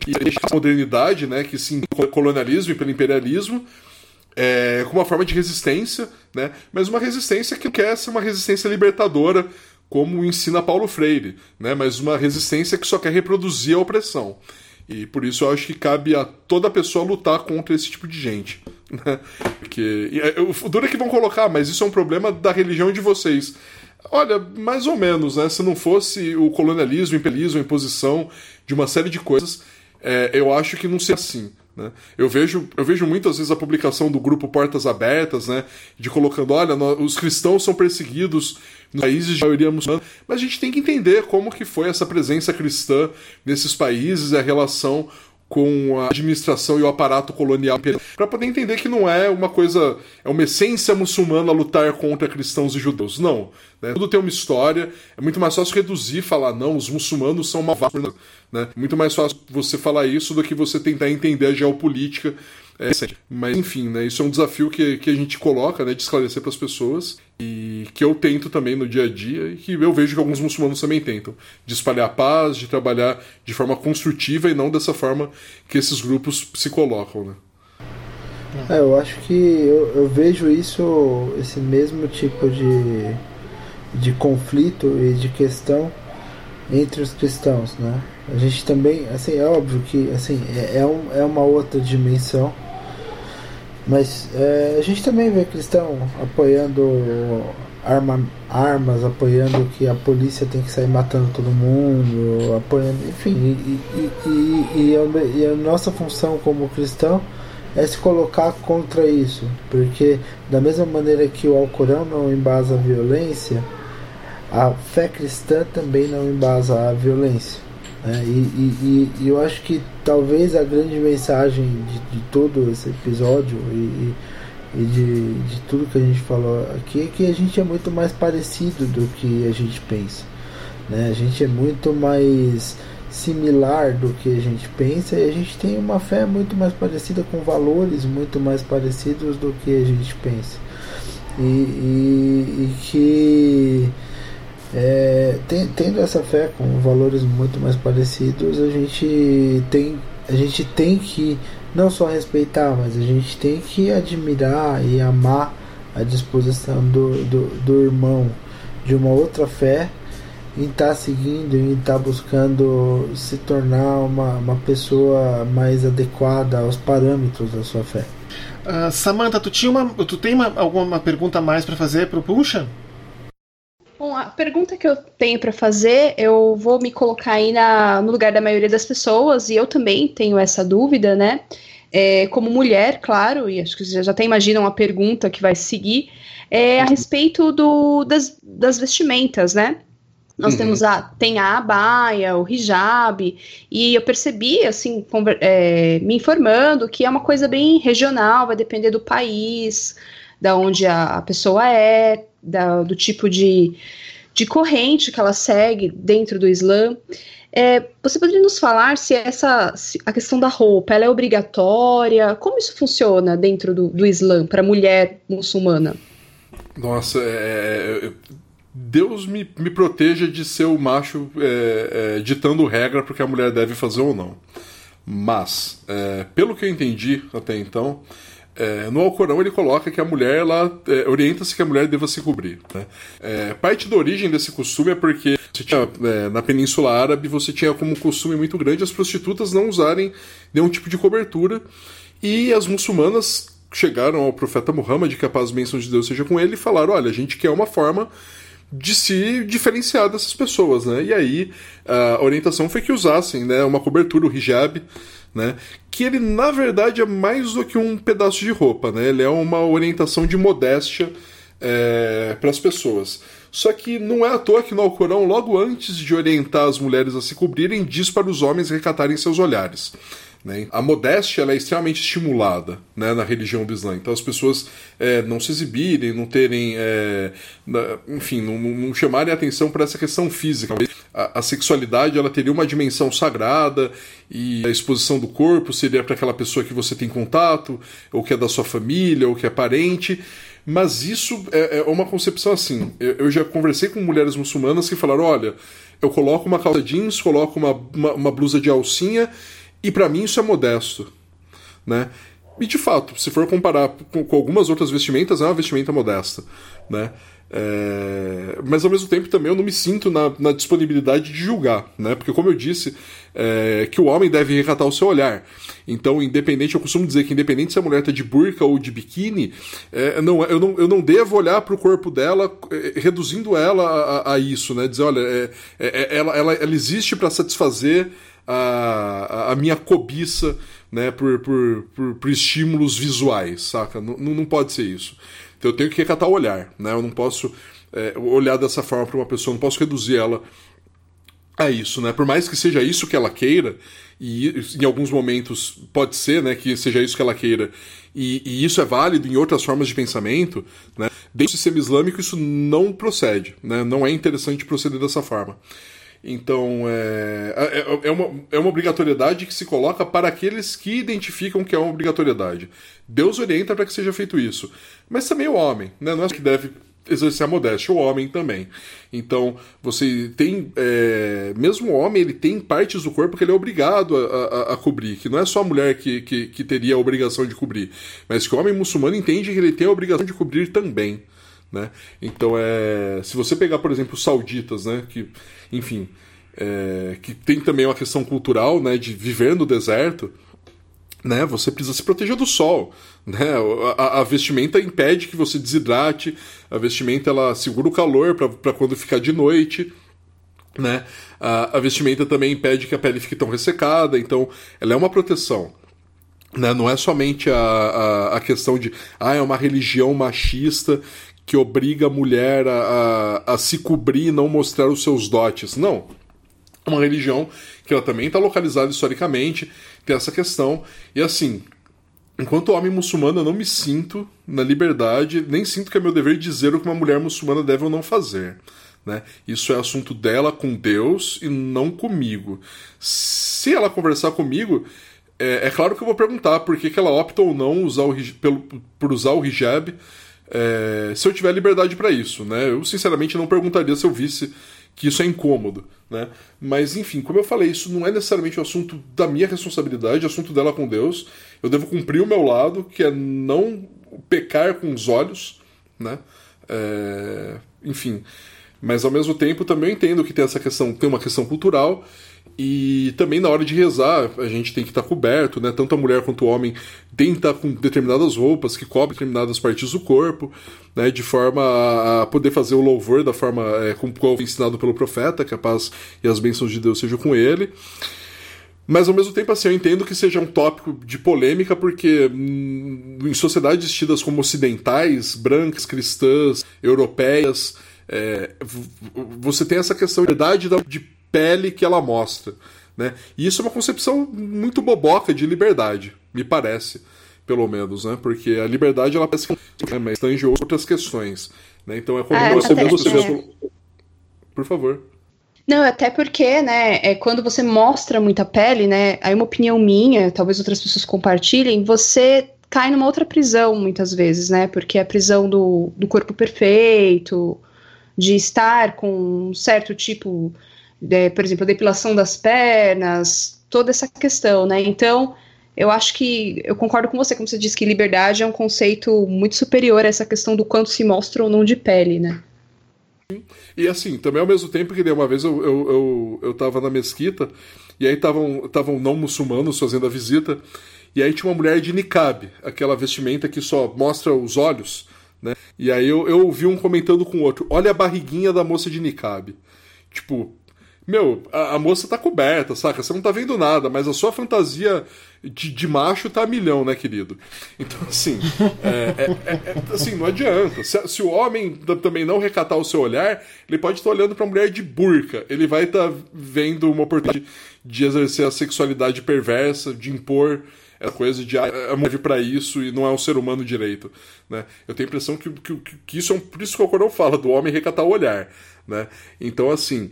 E a modernidade, né, que sim, colonialismo e pelo imperialismo, é, com uma forma de resistência, né, mas uma resistência que quer ser uma resistência libertadora, como ensina Paulo Freire, né, mas uma resistência que só quer reproduzir a opressão. E por isso eu acho que cabe a toda pessoa lutar contra esse tipo de gente. Né? Porque, é, o duro é que vão colocar, mas isso é um problema da religião de vocês. Olha, mais ou menos, né? Se não fosse o colonialismo, o imperialismo, a imposição de uma série de coisas, é, eu acho que não seria assim. Né? Eu, vejo, eu vejo muitas vezes a publicação do grupo Portas Abertas, né? De colocando, olha, nós, os cristãos são perseguidos nos países de maioria muçulmana, mas a gente tem que entender como que foi essa presença cristã nesses países e a relação com a administração e o aparato colonial para poder entender que não é uma coisa, é uma essência muçulmana lutar contra cristãos e judeus. Não. Né? Tudo tem uma história. É muito mais fácil reduzir falar, não, os muçulmanos são malvados. Né? Muito mais fácil você falar isso do que você tentar entender a geopolítica é, mas enfim, né, isso é um desafio que, que a gente coloca, né, de esclarecer para as pessoas e que eu tento também no dia a dia e que eu vejo que alguns muçulmanos também tentam, de espalhar paz, de trabalhar de forma construtiva e não dessa forma que esses grupos se colocam, né. É, eu acho que eu, eu vejo isso, esse mesmo tipo de, de conflito e de questão entre os cristãos, né? A gente também, assim, é óbvio que assim, é, é, um, é uma outra dimensão mas é, a gente também vê cristão apoiando arma, armas, apoiando que a polícia tem que sair matando todo mundo, apoiando, enfim, e, e, e, e, a, nossa função como cristão é se colocar contra isso, porque da mesma maneira que o Alcorão não embasa a violência, a fé cristã também não embasa a violência. Né? E, e, e, eu acho que talvez a grande mensagem de, de todo esse episódio e, e de, de tudo que a gente falou aqui é que a gente é muito mais parecido do que a gente pensa. Né? A gente é muito mais similar do que a gente pensa e a gente tem uma fé muito mais parecida com valores muito mais parecidos do que a gente pensa. E, e que é, tem, tendo essa fé com valores muito mais parecidos, a gente tem, a gente tem que não só respeitar, mas a gente tem que admirar e amar a disposição do, do, do irmão de uma outra fé em estar tá seguindo e estar tá buscando se tornar uma, uma pessoa mais adequada aos parâmetros da sua fé. Uh, Samantha, tu tinha uma, tu tem uma, alguma pergunta mais para fazer para o Puxa? A pergunta que eu tenho para fazer, eu vou me colocar aí na, no lugar da maioria das pessoas, e eu também tenho essa dúvida, né? É, como mulher, claro, e acho que vocês já até imaginam a pergunta que vai seguir, é a respeito do, das, das vestimentas, né? Nós uhum. temos a, tem a abaia, o hijab, e eu percebi, assim, é, me informando que é uma coisa bem regional, vai depender do país, da onde a, a pessoa é, da, do tipo de, de corrente que ela segue dentro do Islã. É, você poderia nos falar se essa se a questão da roupa ela é obrigatória? Como isso funciona dentro do, do Islã para mulher muçulmana? Nossa, é, é, é, Deus me, me proteja de ser o macho é, é, ditando regra porque a mulher deve fazer ou não. Mas, é, pelo que eu entendi até então, é, no Alcorão ele coloca que a mulher, ela é, orienta-se que a mulher deva se cobrir. Né? É, parte da origem desse costume é porque tinha, é, na Península Árabe você tinha como costume muito grande as prostitutas não usarem nenhum tipo de cobertura e as muçulmanas chegaram ao profeta Muhammad, que a paz e bênção de Deus seja com ele, e falaram: olha, a gente quer uma forma de se diferenciar dessas pessoas, né? E aí a orientação foi que usassem, né, uma cobertura, o hijab, né? Que ele na verdade é mais do que um pedaço de roupa, né? Ele é uma orientação de modéstia é, para as pessoas. Só que não é à toa que no Alcorão, logo antes de orientar as mulheres a se cobrirem, diz para os homens recatarem seus olhares. Né? A modéstia é extremamente estimulada né, na religião do Islã. Então as pessoas é, não se exibirem, não terem. É, enfim, não, não, chamarem atenção para essa questão física. A, a, sexualidade ela teria uma dimensão sagrada e a exposição do corpo seria para aquela pessoa que você tem contato, ou que é da sua família, ou que é parente. Mas isso é, é uma concepção assim. Eu, eu já conversei com mulheres muçulmanas que falaram: olha, eu coloco uma calça jeans, coloco uma, uma, uma blusa de alcinha e para mim isso é modesto, né? E de fato, se for comparar com, com algumas outras vestimentas, é uma vestimenta modesta, né? É... mas ao mesmo tempo também eu não me sinto na, na disponibilidade de julgar, né? Porque como eu disse, é... que o homem deve recatar o seu olhar. Então, independente, eu costumo dizer que independente se a mulher está de burca ou de biquíni, é, não, eu, não, eu não devo olhar para o corpo dela é, reduzindo ela a, a, isso, né? Dizer, olha, é, é, é ela, ela, ela existe para satisfazer a, a minha cobiça né, por, por, por, por estímulos visuais, saca? Não, não pode ser isso. Então eu tenho que recatar o olhar, né? Eu não posso é, olhar dessa forma para uma pessoa, não posso reduzir ela a isso, né? Por mais que seja isso que ela queira, e em alguns momentos pode ser, né, que seja isso que ela queira, e, e isso é válido em outras formas de pensamento, né? Dentro do sistema islâmico isso não procede, né? Não é interessante proceder dessa forma. Então, é, é, é, é, uma, é uma obrigatoriedade que se coloca para aqueles que identificam que é uma obrigatoriedade. Deus orienta para que seja feito isso. Mas também o homem, né? não é que deve exercer a modéstia, o homem também. Então, você tem. É, mesmo o homem, ele tem partes do corpo que ele é obrigado a, a, a, cobrir, que não é só a mulher que, que, que teria a obrigação de cobrir, mas que o homem muçulmano entende que ele tem a obrigação de cobrir também. Né? Então, é, se você pegar, por exemplo, os sauditas, né, que, enfim, é, que tem também uma questão cultural né, de viver no deserto, né, você precisa se proteger do sol. Né? A, a vestimenta impede que você desidrate, a vestimenta ela segura o calor para quando ficar de noite. Né? A, a, vestimenta também impede que a pele fique tão ressecada, então ela é uma proteção. Né? Não é somente a, a, a questão de ah, é uma religião machista que obriga a mulher a, a, a se cobrir e não mostrar os seus dotes. Não. É uma religião que ela também está localizada historicamente, tem essa questão. E assim, enquanto homem muçulmano, eu não me sinto na liberdade, nem sinto que é meu dever dizer o que uma mulher muçulmana deve ou não fazer. Né? Isso é assunto dela com Deus e não comigo. Se ela conversar comigo, é, é claro que eu vou perguntar por que, que ela opta ou não usar o, pelo, por usar o hijab é, se eu tiver liberdade para isso, né? Eu sinceramente não perguntaria se eu visse que isso é incômodo, né? Mas enfim, como eu falei, isso não é necessariamente o um assunto da minha responsabilidade, é assunto dela com Deus. Eu devo cumprir o meu lado, que é não pecar com os olhos, né? É, enfim, mas ao mesmo tempo também entendo que tem essa questão, tem uma questão cultural e também na hora de rezar, a gente tem que estar coberto, né? Tanto a mulher quanto o homem tem que estar com determinadas roupas que cobrem determinadas partes do corpo, né? De forma a poder fazer o louvor da forma é, como foi ensinado pelo profeta, que a paz e as bênçãos de Deus sejam com ele. Mas ao mesmo tempo, assim, eu entendo que seja um tópico de polêmica, porque hum, em sociedades tidas como ocidentais, brancas, cristãs, europeias, é, você tem essa questão de verdade de pele que ela mostra. Né? E isso é uma concepção muito boboca de liberdade, me parece, pelo menos, né? Porque a liberdade ela parece que né? mas tange outras questões. Né? Então é como é, você mesmo. Você mesmo... Por favor. Não, até porque, né, é, quando você mostra muita pele, né, aí uma opinião minha, talvez outras pessoas compartilhem, você cai numa outra prisão muitas vezes, né? Porque a prisão do, do corpo perfeito, de estar com um certo tipo, de, por exemplo, a depilação das pernas, toda essa questão, né? Então, eu acho que eu concordo com você, como você disse que liberdade é um conceito muito superior a essa questão do quanto se mostra ou não de pele, né? E assim, também ao mesmo tempo que uma vez eu, eu, eu, eu tava na mesquita e aí estavam não muçulmanos fazendo a visita e aí tinha uma mulher de niqab, aquela vestimenta que só mostra os olhos, né? E aí eu, eu ouvi um comentando com o outro, olha a barriguinha da moça de niqab. Tipo, meu, a, a, moça tá coberta, saca? Você não tá vendo nada, mas a sua fantasia de, de macho tá a milhão, né, querido? Então, assim, é, é, é, é assim não adianta. Se, se, o homem também não recatar o seu olhar, ele pode estar olhando pra mulher de burca. Ele vai estar tá vendo uma oportunidade de exercer a sexualidade perversa, de impor é coisa de ah, move para isso e não é um ser humano direito, né? Eu tenho a impressão que, que, que isso é um, por isso que o Corão fala do homem recatar o olhar, né? Então assim,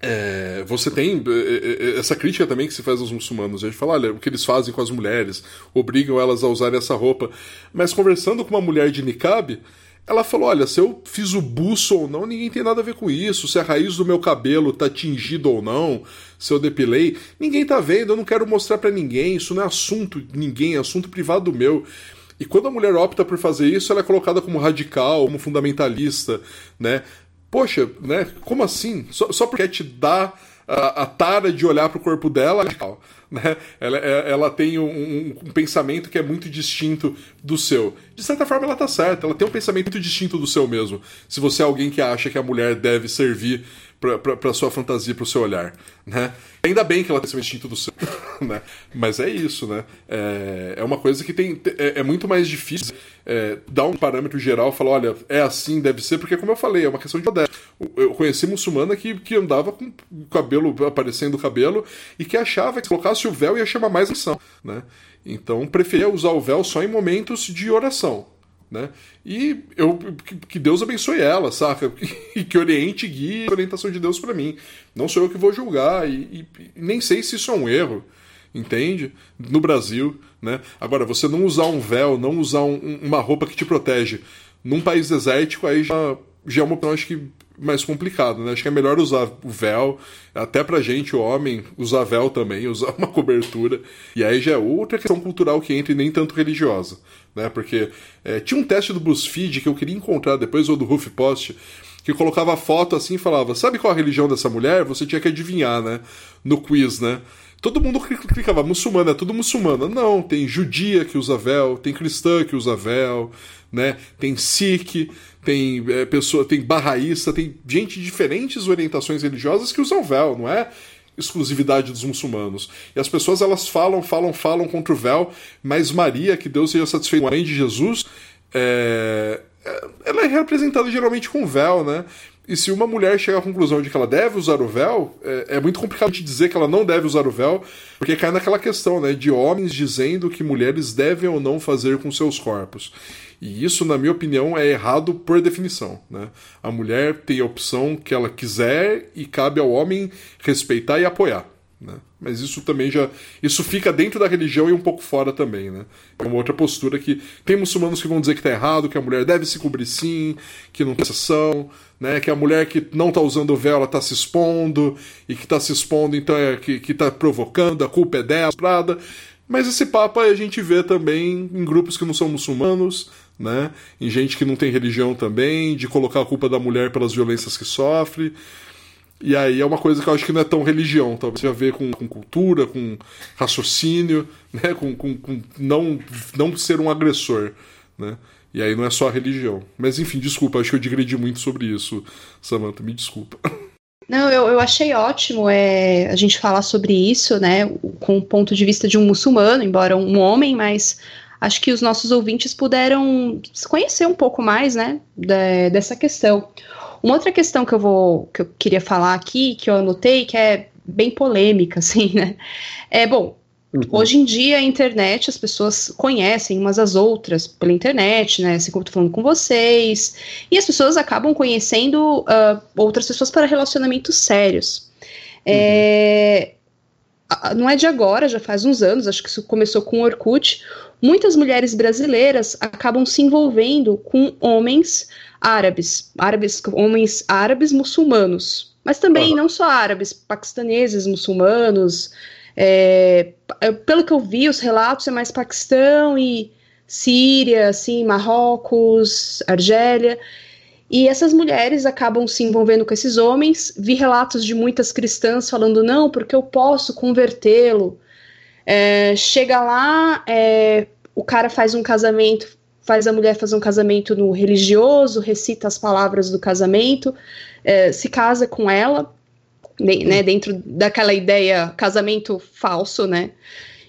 é, você tem é, é, essa crítica também que se faz aos muçulmanos. A gente fala, olha, o que eles fazem com as mulheres, obrigam elas a usarem essa roupa. Mas conversando com uma mulher de niqab, ela falou: olha, se eu fiz o buço ou não, ninguém tem nada a ver com isso. Se a raiz do meu cabelo tá tingida ou não, se eu depilei, ninguém tá vendo, eu não quero mostrar para ninguém. Isso não é assunto de ninguém, é assunto privado meu. E quando a mulher opta por fazer isso, ela é colocada como radical, como fundamentalista, né? Poxa, né? Como assim? Só, só porque te dá a, a tara de olhar pro corpo dela, é. Né? Ela, é, ela tem um, um, pensamento que é muito distinto do seu. De certa forma, ela tá certa, ela tem um pensamento muito distinto do seu mesmo. Se você é alguém que acha que a mulher deve servir para sua fantasia, para o seu olhar, né? Ainda bem que ela tem esse instinto do seu, né? Mas é isso, né? É, é uma coisa que tem é, é muito mais difícil é, dar um parâmetro geral, falar, olha, é assim, deve ser, porque como eu falei, é uma questão de modéstia. Eu conheci muçulmana que, que andava com o cabelo aparecendo o cabelo e que achava que colocasse o véu ia chamar mais atenção, né? Então preferia usar o véu só em momentos de oração, né? E eu que Deus abençoe ela, saca? E que oriente e guie a orientação de Deus para mim. Não sou eu que vou julgar e, e, nem sei se isso é um erro, entende? No Brasil, né? Agora você não usar um véu, não usar um, uma roupa que te protege num país desértico aí já já é uma opinião acho que mais complicado, né? Acho que é melhor usar o véu, até pra gente, o homem, usar véu também, usar uma cobertura. E aí já é outra questão cultural que entra e nem tanto religiosa, né? Porque é, tinha um teste do BuzzFeed que eu queria encontrar depois, ou do HuffPost, que colocava foto assim e falava: Sabe qual a religião dessa mulher? Você tinha que adivinhar, né? No quiz, né? Todo mundo clicava, muçulmana, é tudo muçulmana. Não, tem judia que usa véu, tem cristã que usa véu, né? Tem sikh, tem é, pessoa, tem barraísta, tem gente de diferentes orientações religiosas que usam véu, não é? Exclusividade dos muçulmanos. E as pessoas elas falam, falam, falam contra o véu, mas Maria, que Deus seja satisfeito, mãe de Jesus, é, é, ela é representada geralmente com véu, né? E se uma mulher chegar à conclusão de que ela deve usar o véu, é, é, muito complicado de dizer que ela não deve usar o véu, porque cai naquela questão, né, de homens dizendo que mulheres devem ou não fazer com seus corpos. E isso, na minha opinião, é errado por definição. Né? A mulher tem a opção que ela quiser e cabe ao homem respeitar e apoiar. Né? Mas isso também já. Isso fica dentro da religião e um pouco fora também, né? É uma outra postura que. Tem muçulmanos que vão dizer que está errado, que a mulher deve se cobrir sim, que não tem exceção, né? Que a mulher que não está usando o véu, ela está se expondo, e que está se expondo, então é que, que tá provocando, a culpa é dela. Mas esse papo a gente vê também em grupos que não são muçulmanos, né? Em gente que não tem religião também, de colocar a culpa da mulher pelas violências que sofre. E aí é uma coisa que eu acho que não é tão religião, talvez tenha a ver com, com cultura, com raciocínio, né? com, com, com, não, não ser um agressor. Né? E aí não é só a religião. Mas enfim, desculpa, acho que eu digredi muito sobre isso, Samantha, me desculpa. Não, eu, eu achei ótimo é, a gente falar sobre isso, né, com o ponto de vista de um muçulmano, embora um homem, mas acho que os nossos ouvintes puderam conhecer um pouco mais, né, de, dessa questão. Uma outra questão que eu vou que eu queria falar aqui, que eu anotei, que é bem polêmica, assim, né? É bom. Uhum. Hoje em dia, a internet, as pessoas conhecem umas às outras pela internet, né? Assim como eu tô falando com vocês. E as pessoas acabam conhecendo uh, outras pessoas para relacionamentos sérios. Uhum. É, não é de agora, já faz uns anos, acho que isso começou com o Orkut, muitas mulheres brasileiras acabam se envolvendo com homens árabes, árabes homens árabes muçulmanos, mas também uhum. não só árabes, paquistaneses, muçulmanos. É, pelo que eu vi, os relatos é mais Paquistão e Síria, assim, Marrocos, Argélia. E essas mulheres acabam se envolvendo com esses homens. Vi relatos de muitas cristãs falando: não, porque eu posso convertê-lo. É, chega lá, é, o cara faz um casamento, faz a mulher fazer um casamento no religioso, recita as palavras do casamento, é, se casa com ela, né, dentro daquela ideia casamento falso, né?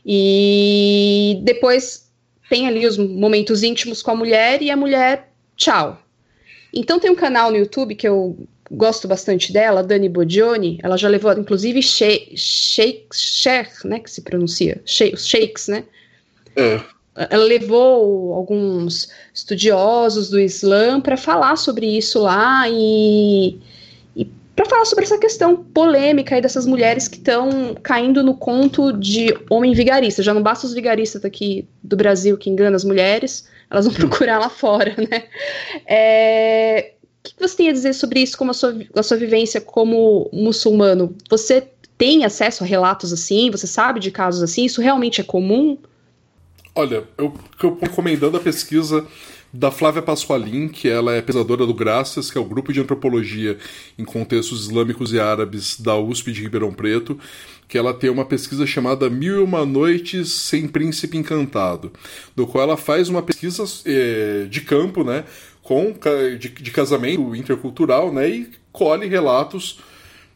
E depois tem ali os momentos íntimos com a mulher e a mulher, tchau. Então tem um canal no YouTube que eu gosto bastante dela, Dani Bodioni, ela já levou, inclusive, Sheikh, Sheikh, né, que se pronuncia, Sheikh, Sheikhs, né? É. Ela levou alguns estudiosos do Islã para falar sobre isso lá e, e para falar sobre essa questão polêmica aí dessas mulheres que estão caindo no conto de homem vigarista. Já não basta os vigaristas daqui do Brasil que enganam as mulheres, elas vão procurar lá fora, né? É, o que você tem a dizer sobre isso, como a sua, a sua vivência como muçulmano? Você tem acesso a relatos assim? Você sabe de casos assim? Isso realmente é comum? Olha, eu, eu recomendando a pesquisa da Flávia Pasqualin, que ela é pesadora do Graças, que é o grupo de antropologia em contextos islâmicos e árabes da USP de Ribeirão Preto, que ela tem uma pesquisa chamada Mil e Uma Noites Sem Príncipe Encantado, do qual ela faz uma pesquisa é, de campo, né, com, de, de casamento intercultural, né, e colhe relatos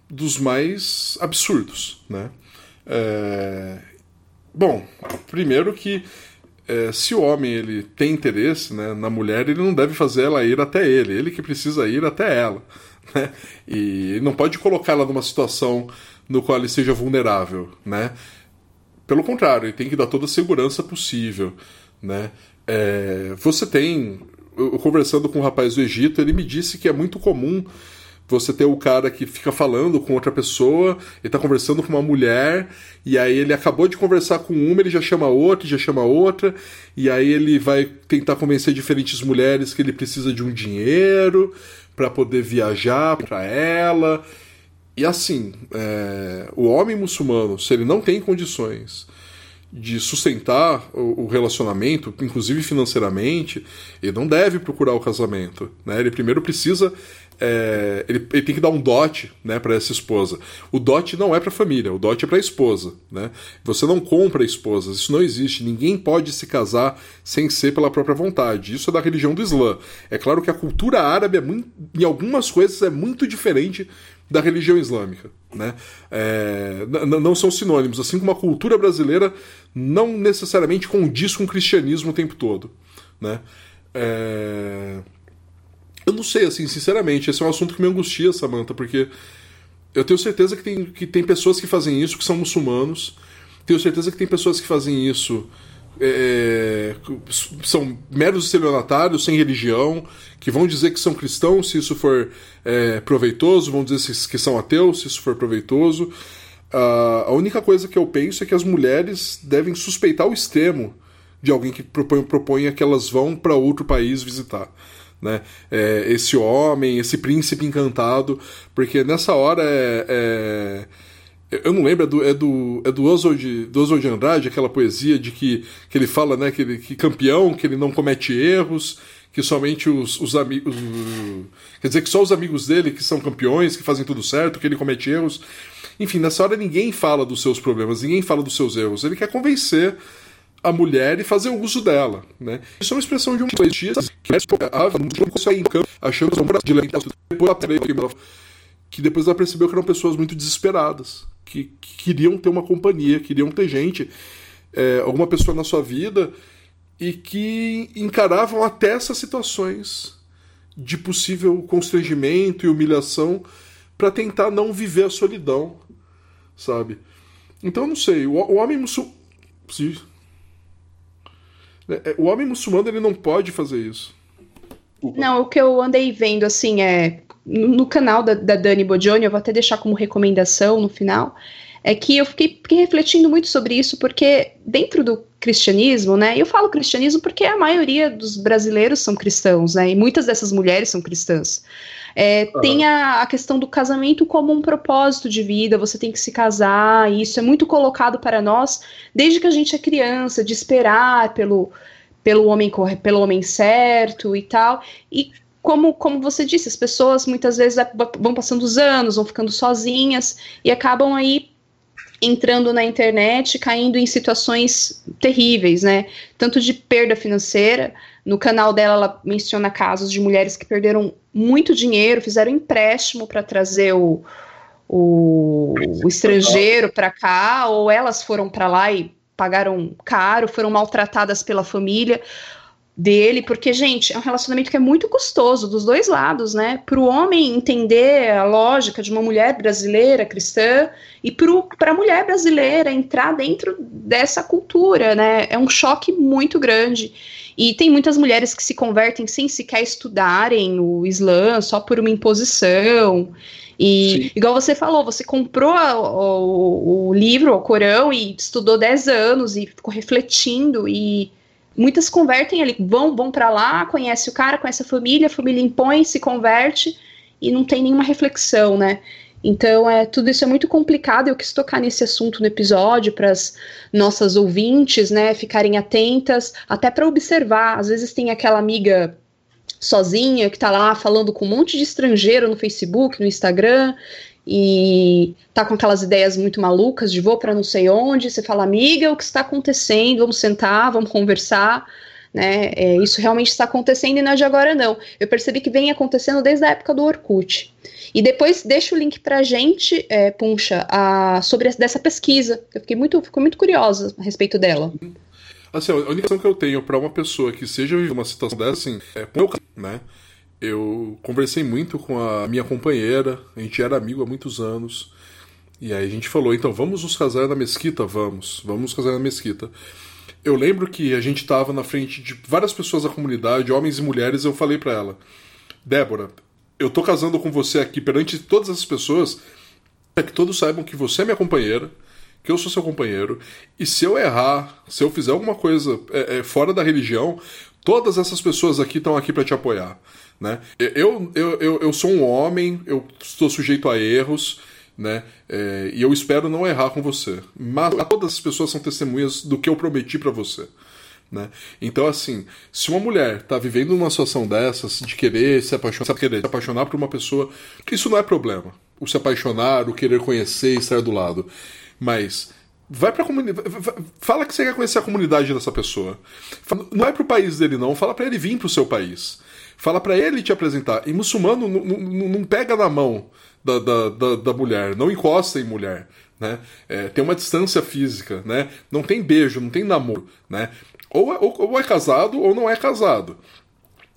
dos mais absurdos, né. É... Bom, primeiro que é, se o homem ele tem interesse né, na mulher, ele não deve fazer ela ir até ele, ele que precisa ir até ela. Né? E não pode colocá-la numa situação no qual ele seja vulnerável. Né? Pelo contrário, ele tem que dar toda a segurança possível. Né? É, você tem. Eu, conversando com um rapaz do Egito, ele me disse que é muito comum você ter o cara que fica falando com outra pessoa, ele tá conversando com uma mulher, e aí ele acabou de conversar com uma, ele já chama outra, já chama outra, e aí ele vai tentar convencer diferentes mulheres que ele precisa de um dinheiro para poder viajar para ela. E assim, é, o homem muçulmano, se ele não tem condições de sustentar o, relacionamento, inclusive financeiramente, ele não deve procurar o casamento. Né? Ele primeiro precisa é, ele, ele, tem que dar um dote né, para essa esposa. O dote não é para a família, o dote é para a esposa. Né? Você não compra esposas, isso não existe. Ninguém pode se casar sem ser pela própria vontade. Isso é da religião do Islã. É claro que a cultura árabe, é muito, em algumas coisas, é muito diferente da religião islâmica. Né? É, não são sinônimos, assim como a cultura brasileira não necessariamente condiz com o cristianismo o tempo todo. Né? É... Eu não sei, assim, sinceramente, esse é um assunto que me angustia, Samantha, porque eu tenho certeza que tem, que tem pessoas que fazem isso que são muçulmanos, tenho certeza que tem pessoas que fazem isso é, são meros estelionatários, sem religião, que vão dizer que são cristãos se isso for é, proveitoso, vão dizer que são ateus se isso for proveitoso. Uh, a única coisa que eu penso é que as mulheres devem suspeitar o extremo de alguém que propõe, proponha que elas vão para outro país visitar né? É, esse homem, esse príncipe encantado, porque nessa hora é, é eu não lembro, é do, é do, é do, Oswald, do Oswald de Andrade, aquela poesia de que, que ele fala né, que, ele, que campeão, que ele não comete erros, que somente os, os amigos. Quer dizer, que só os amigos dele que são campeões, que fazem tudo certo, que ele comete erros. Enfim, nessa hora ninguém fala dos seus problemas, ninguém fala dos seus erros. Ele quer convencer a mulher e fazer o uso dela, né? Isso é uma expressão de um poesia que não consegue em campo, achando que são brasileiros, depois que depois ela percebeu que eram pessoas muito desesperadas, que, que queriam ter uma companhia, queriam ter gente, é, alguma pessoa na sua vida e que encaravam até essas situações de possível constrangimento e humilhação para tentar não viver a solidão, sabe? Então, não sei, o, o homem muçulmano é, é, o homem muçulmano ele não pode fazer isso. Não, o que eu andei vendo assim é no canal da, da Dani Bodioni, eu vou até deixar como recomendação no final. é que eu fiquei, fiquei, refletindo muito sobre isso, porque dentro do cristianismo, né? Eu falo cristianismo porque a maioria dos brasileiros são cristãos, né? E muitas dessas mulheres são cristãs. É, uhum. Tem a, a, questão do casamento como um propósito de vida, você tem que se casar, e isso é muito colocado para nós desde que a gente é criança, de esperar pelo, pelo, homem, pelo homem certo e tal. E como, como você disse, as pessoas muitas vezes vão passando os anos, vão ficando sozinhas e acabam aí entrando na internet, caindo em situações terríveis, né? Tanto de perda financeira. No canal dela, ela menciona casos de mulheres que perderam muito dinheiro, fizeram empréstimo para trazer o, o, o estrangeiro para cá, ou elas foram para lá e pagaram caro, foram maltratadas pela família dele, porque, gente, é um relacionamento que é muito custoso dos dois lados, né? Para o homem entender a lógica de uma mulher brasileira cristã e para a mulher brasileira entrar dentro dessa cultura, né? É um choque muito grande. E tem muitas mulheres que se convertem sem sequer estudarem o Islã, só por uma imposição. E, Sim. igual você falou, você comprou a, o, o livro, o Corão, e estudou 10 anos e ficou refletindo e muitas convertem ali, vão, vão para lá, conhece o cara, conhece a família, a família impõe, se converte e não tem nenhuma reflexão, né? Então, é, tudo isso é muito complicado. Eu quis tocar nesse assunto no episódio para as nossas ouvintes, né, ficarem atentas, até para observar. Às vezes tem aquela amiga sozinha que está lá falando com um monte de estrangeiro no Facebook, no Instagram, e tá com aquelas ideias muito malucas de vou para não sei onde, você fala, amiga, o que está acontecendo? Vamos sentar, vamos conversar, né? É, isso realmente está acontecendo e não é de agora não. Eu percebi que vem acontecendo desde a época do Orkut. E depois deixa o link pra gente, é, Puncha, a, sobre essa, dessa pesquisa. Eu fiquei muito, fico muito curiosa a respeito dela. Assim, a única questão que eu tenho para uma pessoa que seja uma situação dessa, assim, é, né? eu conversei muito com a minha companheira, a gente era amigo há muitos anos. E aí a gente falou, então vamos nos casar na mesquita? Vamos, vamos nos casar na mesquita. Eu lembro que a gente estava na frente de várias pessoas da comunidade, homens e mulheres, eu falei para ela: Débora, eu tô casando com você aqui perante todas essas pessoas, para que todos saibam que você é minha companheira, que eu sou seu companheiro, e se eu errar, se eu fizer alguma coisa é, é, fora da religião, todas essas pessoas aqui estão aqui para te apoiar. Né? Eu, eu, eu, eu sou um homem, eu estou sujeito a erros, né? É, e eu espero não errar com você. Mas todas as pessoas são testemunhas do que eu prometi para você. Né? Então, assim, se uma mulher está vivendo uma situação dessas, de querer se apaixonar, querer se apaixonar por uma pessoa, que isso não é problema. O se apaixonar, o querer conhecer e estar do lado. Mas vai pra comunidade. Fala que você quer conhecer a comunidade dessa pessoa. Não é pro país dele, não. Fala para ele vir pro seu país. Fala para ele te apresentar. E muçulmano não pega na mão da, da, da, da, mulher, não encosta em mulher. Né? É, tem uma distância física, né? Não tem beijo, não tem namoro, né? Ou, é, ou, ou é casado ou não é casado.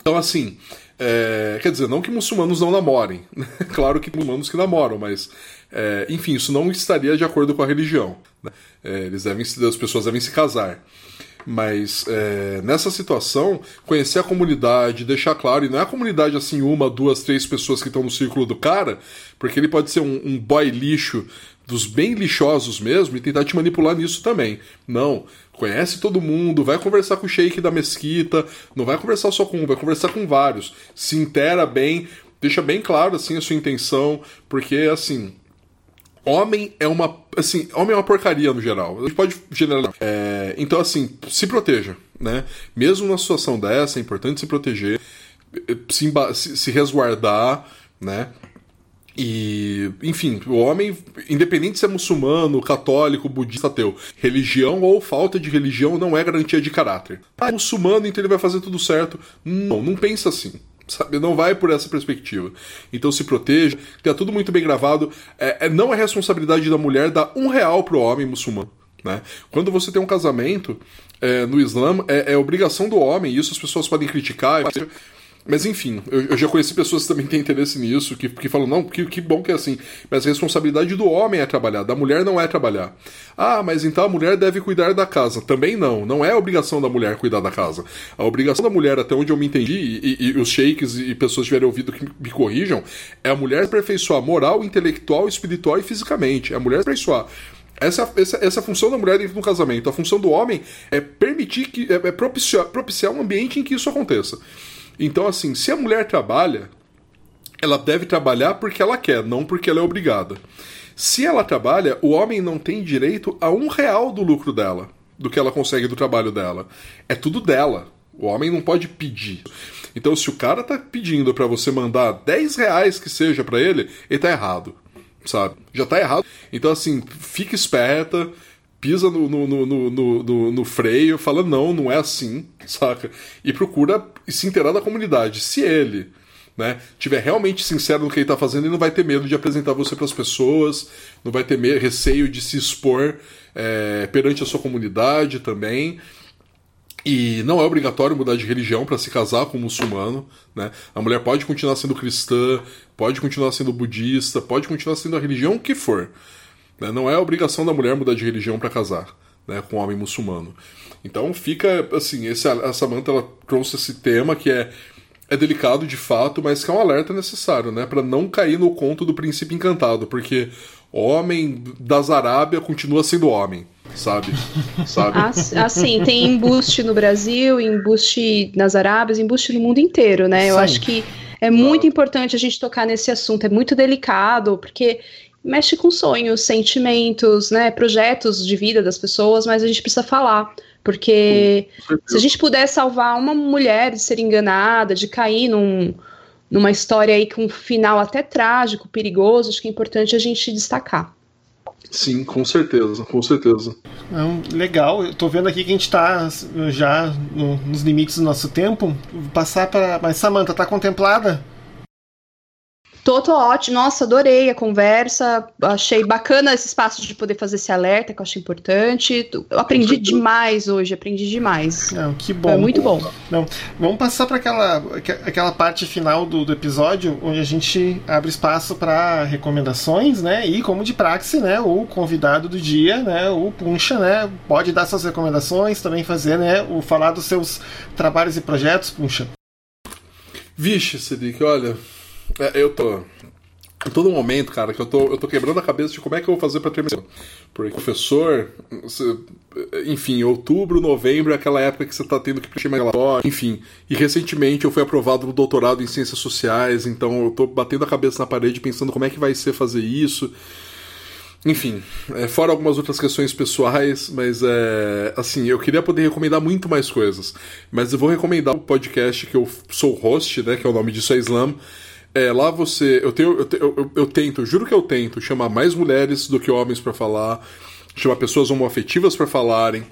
Então, assim, é, quer dizer, não que muçulmanos não namorem. Né? claro que muçulmanos que namoram, mas, é, enfim, isso não estaria de acordo com a religião. Né? É, eles devem, as pessoas devem se casar. Mas é, nessa situação, conhecer a comunidade, deixar claro, e não é a comunidade assim, uma, duas, três pessoas que estão no círculo do cara, porque ele pode ser um, um boy lixo dos bem lixosos mesmo e tentar te manipular nisso também. Não. Conhece todo mundo, vai conversar com o sheik da mesquita, não vai conversar só com um, vai conversar com vários. Se intera bem, deixa bem claro assim a sua intenção, porque assim, homem é uma. Assim, homem é uma porcaria no geral. A gente pode generalizar. É, então, assim, se proteja, né? Mesmo numa situação dessa, é importante se proteger, se, se resguardar, né? E, enfim, o homem, independente se é muçulmano, católico, budista, ateu, religião ou falta de religião não é garantia de caráter. Ah, é muçulmano, então ele vai fazer tudo certo. Não, não pensa assim sabe? Não vai por essa perspectiva. Então se proteja, tá tudo muito bem gravado. É, é, não é responsabilidade da mulher dar um real pro homem muçulmano. Né? Quando você tem um casamento é, no Islã, é, é, obrigação do homem, e isso as pessoas podem criticar. Mas enfim, eu, eu, já conheci pessoas que também têm interesse nisso, que, que falam, não, que, que bom que é assim. Mas a responsabilidade do homem é trabalhar, da mulher não é trabalhar. Ah, mas então a mulher deve cuidar da casa. Também não, não é a obrigação da mulher cuidar da casa. A obrigação da mulher, até onde eu me entendi, e, e, e os sheiks e pessoas tiverem ouvido que me corrijam, é a mulher aperfeiçoar moral, intelectual, espiritual e fisicamente. É a mulher aperfeiçoar Essa, essa, essa função da mulher dentro do casamento. A função do homem é permitir que. é, é propiciar, propiciar um ambiente em que isso aconteça. Então, assim, se a mulher trabalha, ela deve trabalhar porque ela quer, não porque ela é obrigada. Se ela trabalha, o homem não tem direito a um real do lucro dela, do que ela consegue do trabalho dela. É tudo dela. O homem não pode pedir. Então, se o cara tá pedindo para você mandar 10 reais que seja para ele, ele tá errado. Sabe? Já tá errado. Então, assim, fica esperta, pisa no, no, no, no, freio, fala não, não é assim, saca? E procura se inteirar da comunidade. Se ele né, tiver realmente sincero no que ele está fazendo, ele não vai ter medo de apresentar você para as pessoas, não vai ter receio de se expor é, perante a sua comunidade também. E não é obrigatório mudar de religião para se casar com um muçulmano. Né? A mulher pode continuar sendo cristã, pode continuar sendo budista, pode continuar sendo a religião que for. Né? Não é obrigação da mulher mudar de religião para casar né, com um homem muçulmano. Então fica assim, esse, a Samantha ela trouxe esse tema que é é delicado de fato, mas que é um alerta necessário, né? Para não cair no conto do príncipe encantado, porque homem das Arábia continua sendo homem, sabe? sabe? Assim, tem embuste no Brasil, embuste nas Arábias, embuste no mundo inteiro, né? Eu acho que é muito importante a gente tocar nesse assunto, é muito delicado, porque mexe com sonhos, sentimentos, né, projetos de vida das pessoas, mas a gente precisa falar. Porque se a gente puder salvar uma mulher de ser enganada, de cair num, numa história aí com um final até trágico, perigoso, acho que é importante a gente destacar. Sim, com certeza, com certeza. legal, eu tô vendo aqui que a gente está já no, nos limites do nosso tempo. Vou passar para. Mas Samanta, tá contemplada? Tô, tô ótimo. Nossa, adorei a conversa. Achei bacana esse espaço de poder fazer esse alerta, que eu acho importante. Eu aprendi demais hoje, aprendi demais. Não, que bom. É muito bom. Não, vamos passar para aquela, aquela parte final do, do, episódio, onde a gente abre espaço para recomendações, né? E como de praxe, né? O convidado do dia, né? O Puncha, né? Pode dar suas recomendações, também fazer, né? O falar dos seus trabalhos e projetos, Puncha. Vixe, Cedric, olha, é, eu tô. Todo momento, cara, que eu tô, eu tô quebrando a cabeça de como é que eu vou fazer para terminar. Porque professor, você, enfim, outubro, novembro é aquela época que você tá tendo que preencher mais relatório, enfim. E recentemente eu fui aprovado no doutorado em ciências sociais, então eu tô batendo a cabeça na parede pensando como é que vai ser fazer isso. Enfim, é, fora algumas outras questões pessoais, mas é. Assim, eu queria poder recomendar muito mais coisas. Mas eu vou recomendar o podcast que eu sou host, né? Que é o nome disso é Islam é, lá você. Eu, tenho, eu, eu, eu, tento, eu juro que eu tento chamar mais mulheres do que homens para falar, chamar pessoas homoafetivas para falarem.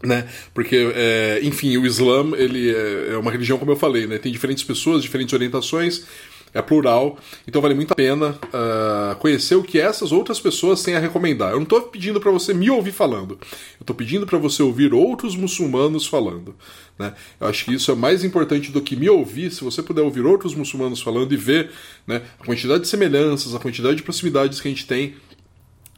Né? Porque, é, enfim, o Islã ele é, é uma religião, como eu falei, né? tem diferentes pessoas, diferentes orientações, é plural, então vale muito a pena uh, conhecer o que essas outras pessoas têm a recomendar. Eu não estou pedindo para você me ouvir falando, eu estou pedindo para você ouvir outros muçulmanos falando. Né? Eu acho que isso é mais importante do que me ouvir, se você puder ouvir outros muçulmanos falando e ver né, a quantidade de semelhanças, a quantidade de proximidades que a gente tem,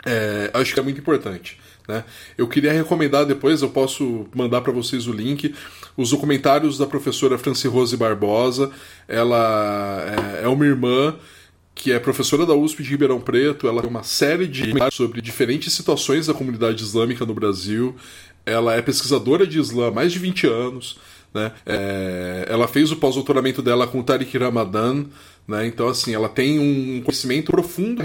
é, acho que é muito importante. Né? Eu queria recomendar depois, eu posso mandar para vocês o link, os documentários da professora Franci Rose Barbosa. Ela é, é uma irmã que é professora da USP de Ribeirão Preto. Ela tem uma série de sobre diferentes situações da comunidade islâmica no Brasil. Ela é pesquisadora de Islã há mais de 20 anos. Né? É, ela fez o pós-doutoramento dela com o Tariq Ramadan, né? Então, assim, ela tem um conhecimento profundo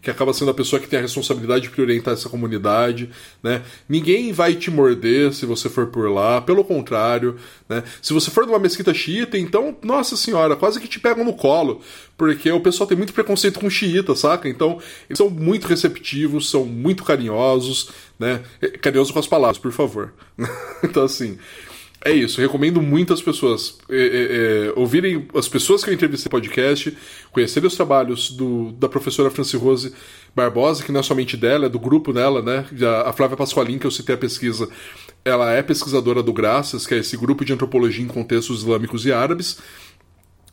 que acaba sendo a pessoa que tem a responsabilidade de orientar essa comunidade. Né? Ninguém vai te morder se você for por lá, pelo contrário. Né? Se você for numa mesquita xiita, então, nossa senhora, quase que te pegam no colo, porque o pessoal tem muito preconceito com xiita, saca? Então, eles são muito receptivos, são muito carinhosos, né? Carinhoso com as palavras, por favor. então, assim. É isso, recomendo muito as pessoas é, é, é, ouvirem as pessoas que eu entrevistei no podcast, conhecerem os trabalhos do, da professora Franci Rose Barbosa, que não é somente dela, é do grupo dela, né? A Flávia Pasqualin, que eu citei a pesquisa, ela é pesquisadora do Graças, que é esse grupo de antropologia em contextos islâmicos e árabes.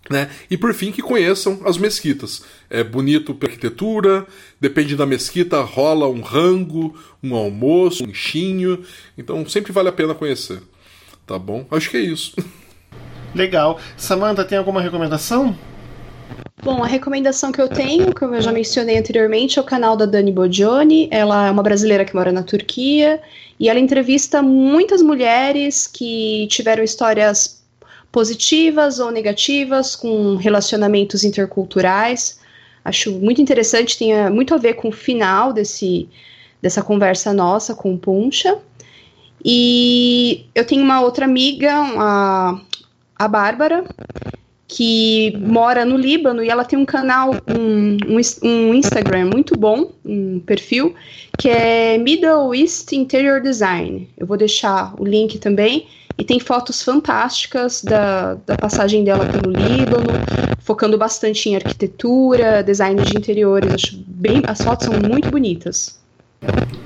Né? E por fim, que conheçam as mesquitas. É bonito pela arquitetura, depende da mesquita, rola um rango, um almoço, um enxinho. Então sempre vale a pena conhecer. Tá bom? Acho que é isso. Legal. Samantha, tem alguma recomendação? Bom, a recomendação que eu tenho, como eu já mencionei anteriormente, é o canal da Dani Bodioni. Ela é uma brasileira que mora na Turquia e ela entrevista muitas mulheres que tiveram histórias positivas ou negativas com relacionamentos interculturais. Acho muito interessante, tem eh, muito a ver com o final desse, dessa conversa nossa com o Puncha. E eu tenho uma outra amiga, a, a Bárbara, que mora no Líbano e ela tem um canal, um, um, um, Instagram muito bom, um perfil, que é Middle East Interior Design. Eu vou deixar o link também. E tem fotos fantásticas da, da passagem dela pelo Líbano, focando bastante em arquitetura, design de interiores. Acho bem, as fotos são muito bonitas.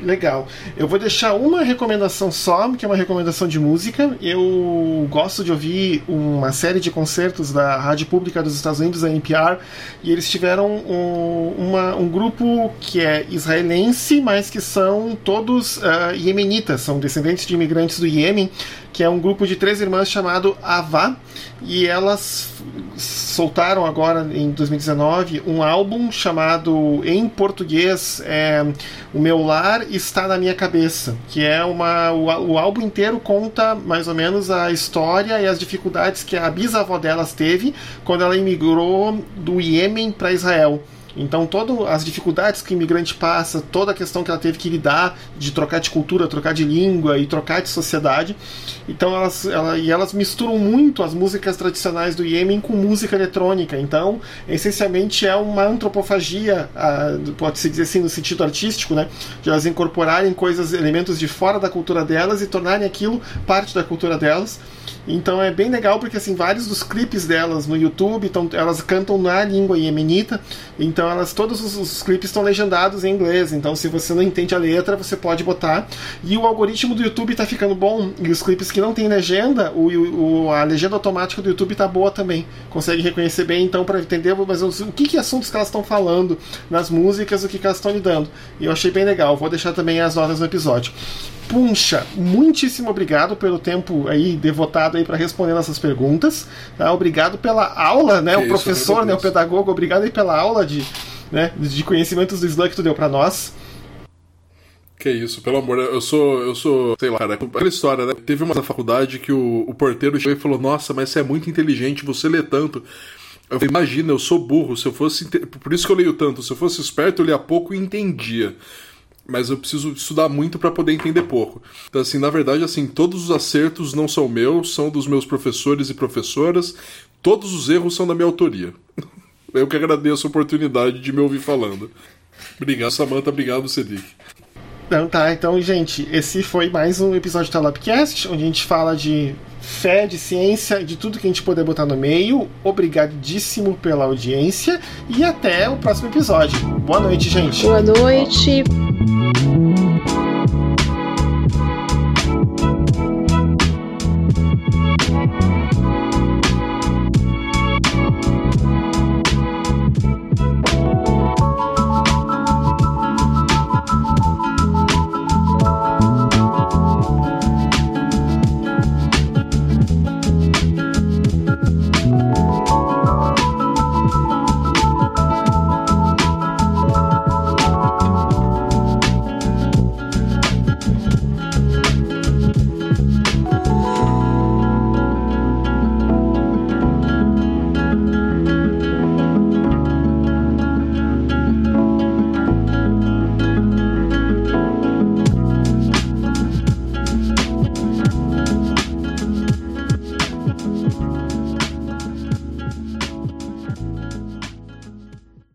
Legal. Eu vou deixar uma recomendação só, que é uma recomendação de música. Eu gosto de ouvir uma série de concertos da Rádio Pública dos Estados Unidos, a NPR, e eles tiveram um, uma, um grupo que é israelense, mas que são todos uh, iemenitas, são descendentes de imigrantes do Iêmen, que é um grupo de três irmãs chamado Avá, e elas soltaram agora em 2019 um álbum chamado em português é, O Meu Lar Está na Minha Cabeça, que é uma o, o álbum inteiro conta mais ou menos a história e as dificuldades que a bisavó delas teve quando ela imigrou do Iêmen para Israel. Então, todas as dificuldades que o imigrante passa, toda a questão que ela teve que lidar de trocar de cultura, trocar de língua e trocar de sociedade. Então, elas, ela, e elas misturam muito as músicas tradicionais do Iêmen com música eletrônica. Então, essencialmente é uma antropofagia, pode-se dizer assim, no sentido artístico, né? De elas incorporarem coisas, elementos de fora da cultura delas e tornarem aquilo parte da cultura delas. Então é bem legal porque assim vários dos clipes delas no YouTube, então elas cantam na língua iemenita, então elas todos os, os clipes estão legendados em inglês. Então se você não entende a letra, você pode botar. E o algoritmo do YouTube tá ficando bom e os clipes que não tem legenda, o, o a legenda automática do YouTube tá boa também. Consegue reconhecer bem então para entender mas o que que assuntos que elas estão falando nas músicas, o que que elas estão lidando. E eu achei bem legal. Vou deixar também as notas no episódio. Puncha, muitíssimo obrigado pelo tempo aí devotado aí para responder nossas perguntas. Tá? Obrigado pela aula, né? Que o professor, né, o pedagogo, obrigado aí pela aula de, né, de conhecimentos do Slug que tu deu para nós. Que isso, pelo amor, eu sou, eu sou, sei lá, aquela história, né? Teve uma faculdade que o, o porteiro chegou e falou: Nossa, mas você é muito inteligente, você lê tanto. Eu falei, imagina, eu sou burro, se eu fosse. Por isso que eu leio tanto, se eu fosse esperto, eu lia pouco e entendia mas eu preciso estudar muito para poder entender pouco. Então, assim, na verdade, assim, todos os acertos não são meus, são dos meus professores e professoras, todos os erros são da minha autoria. Eu que agradeço a oportunidade de me ouvir falando. Obrigado, Samanta, obrigado, Cedric. Então tá, então, gente, esse foi mais um episódio do Telapcast, onde a gente fala de fé, de ciência, de tudo que a gente puder botar no meio. Obrigadíssimo pela audiência e até o próximo episódio. Boa noite, gente. Boa noite.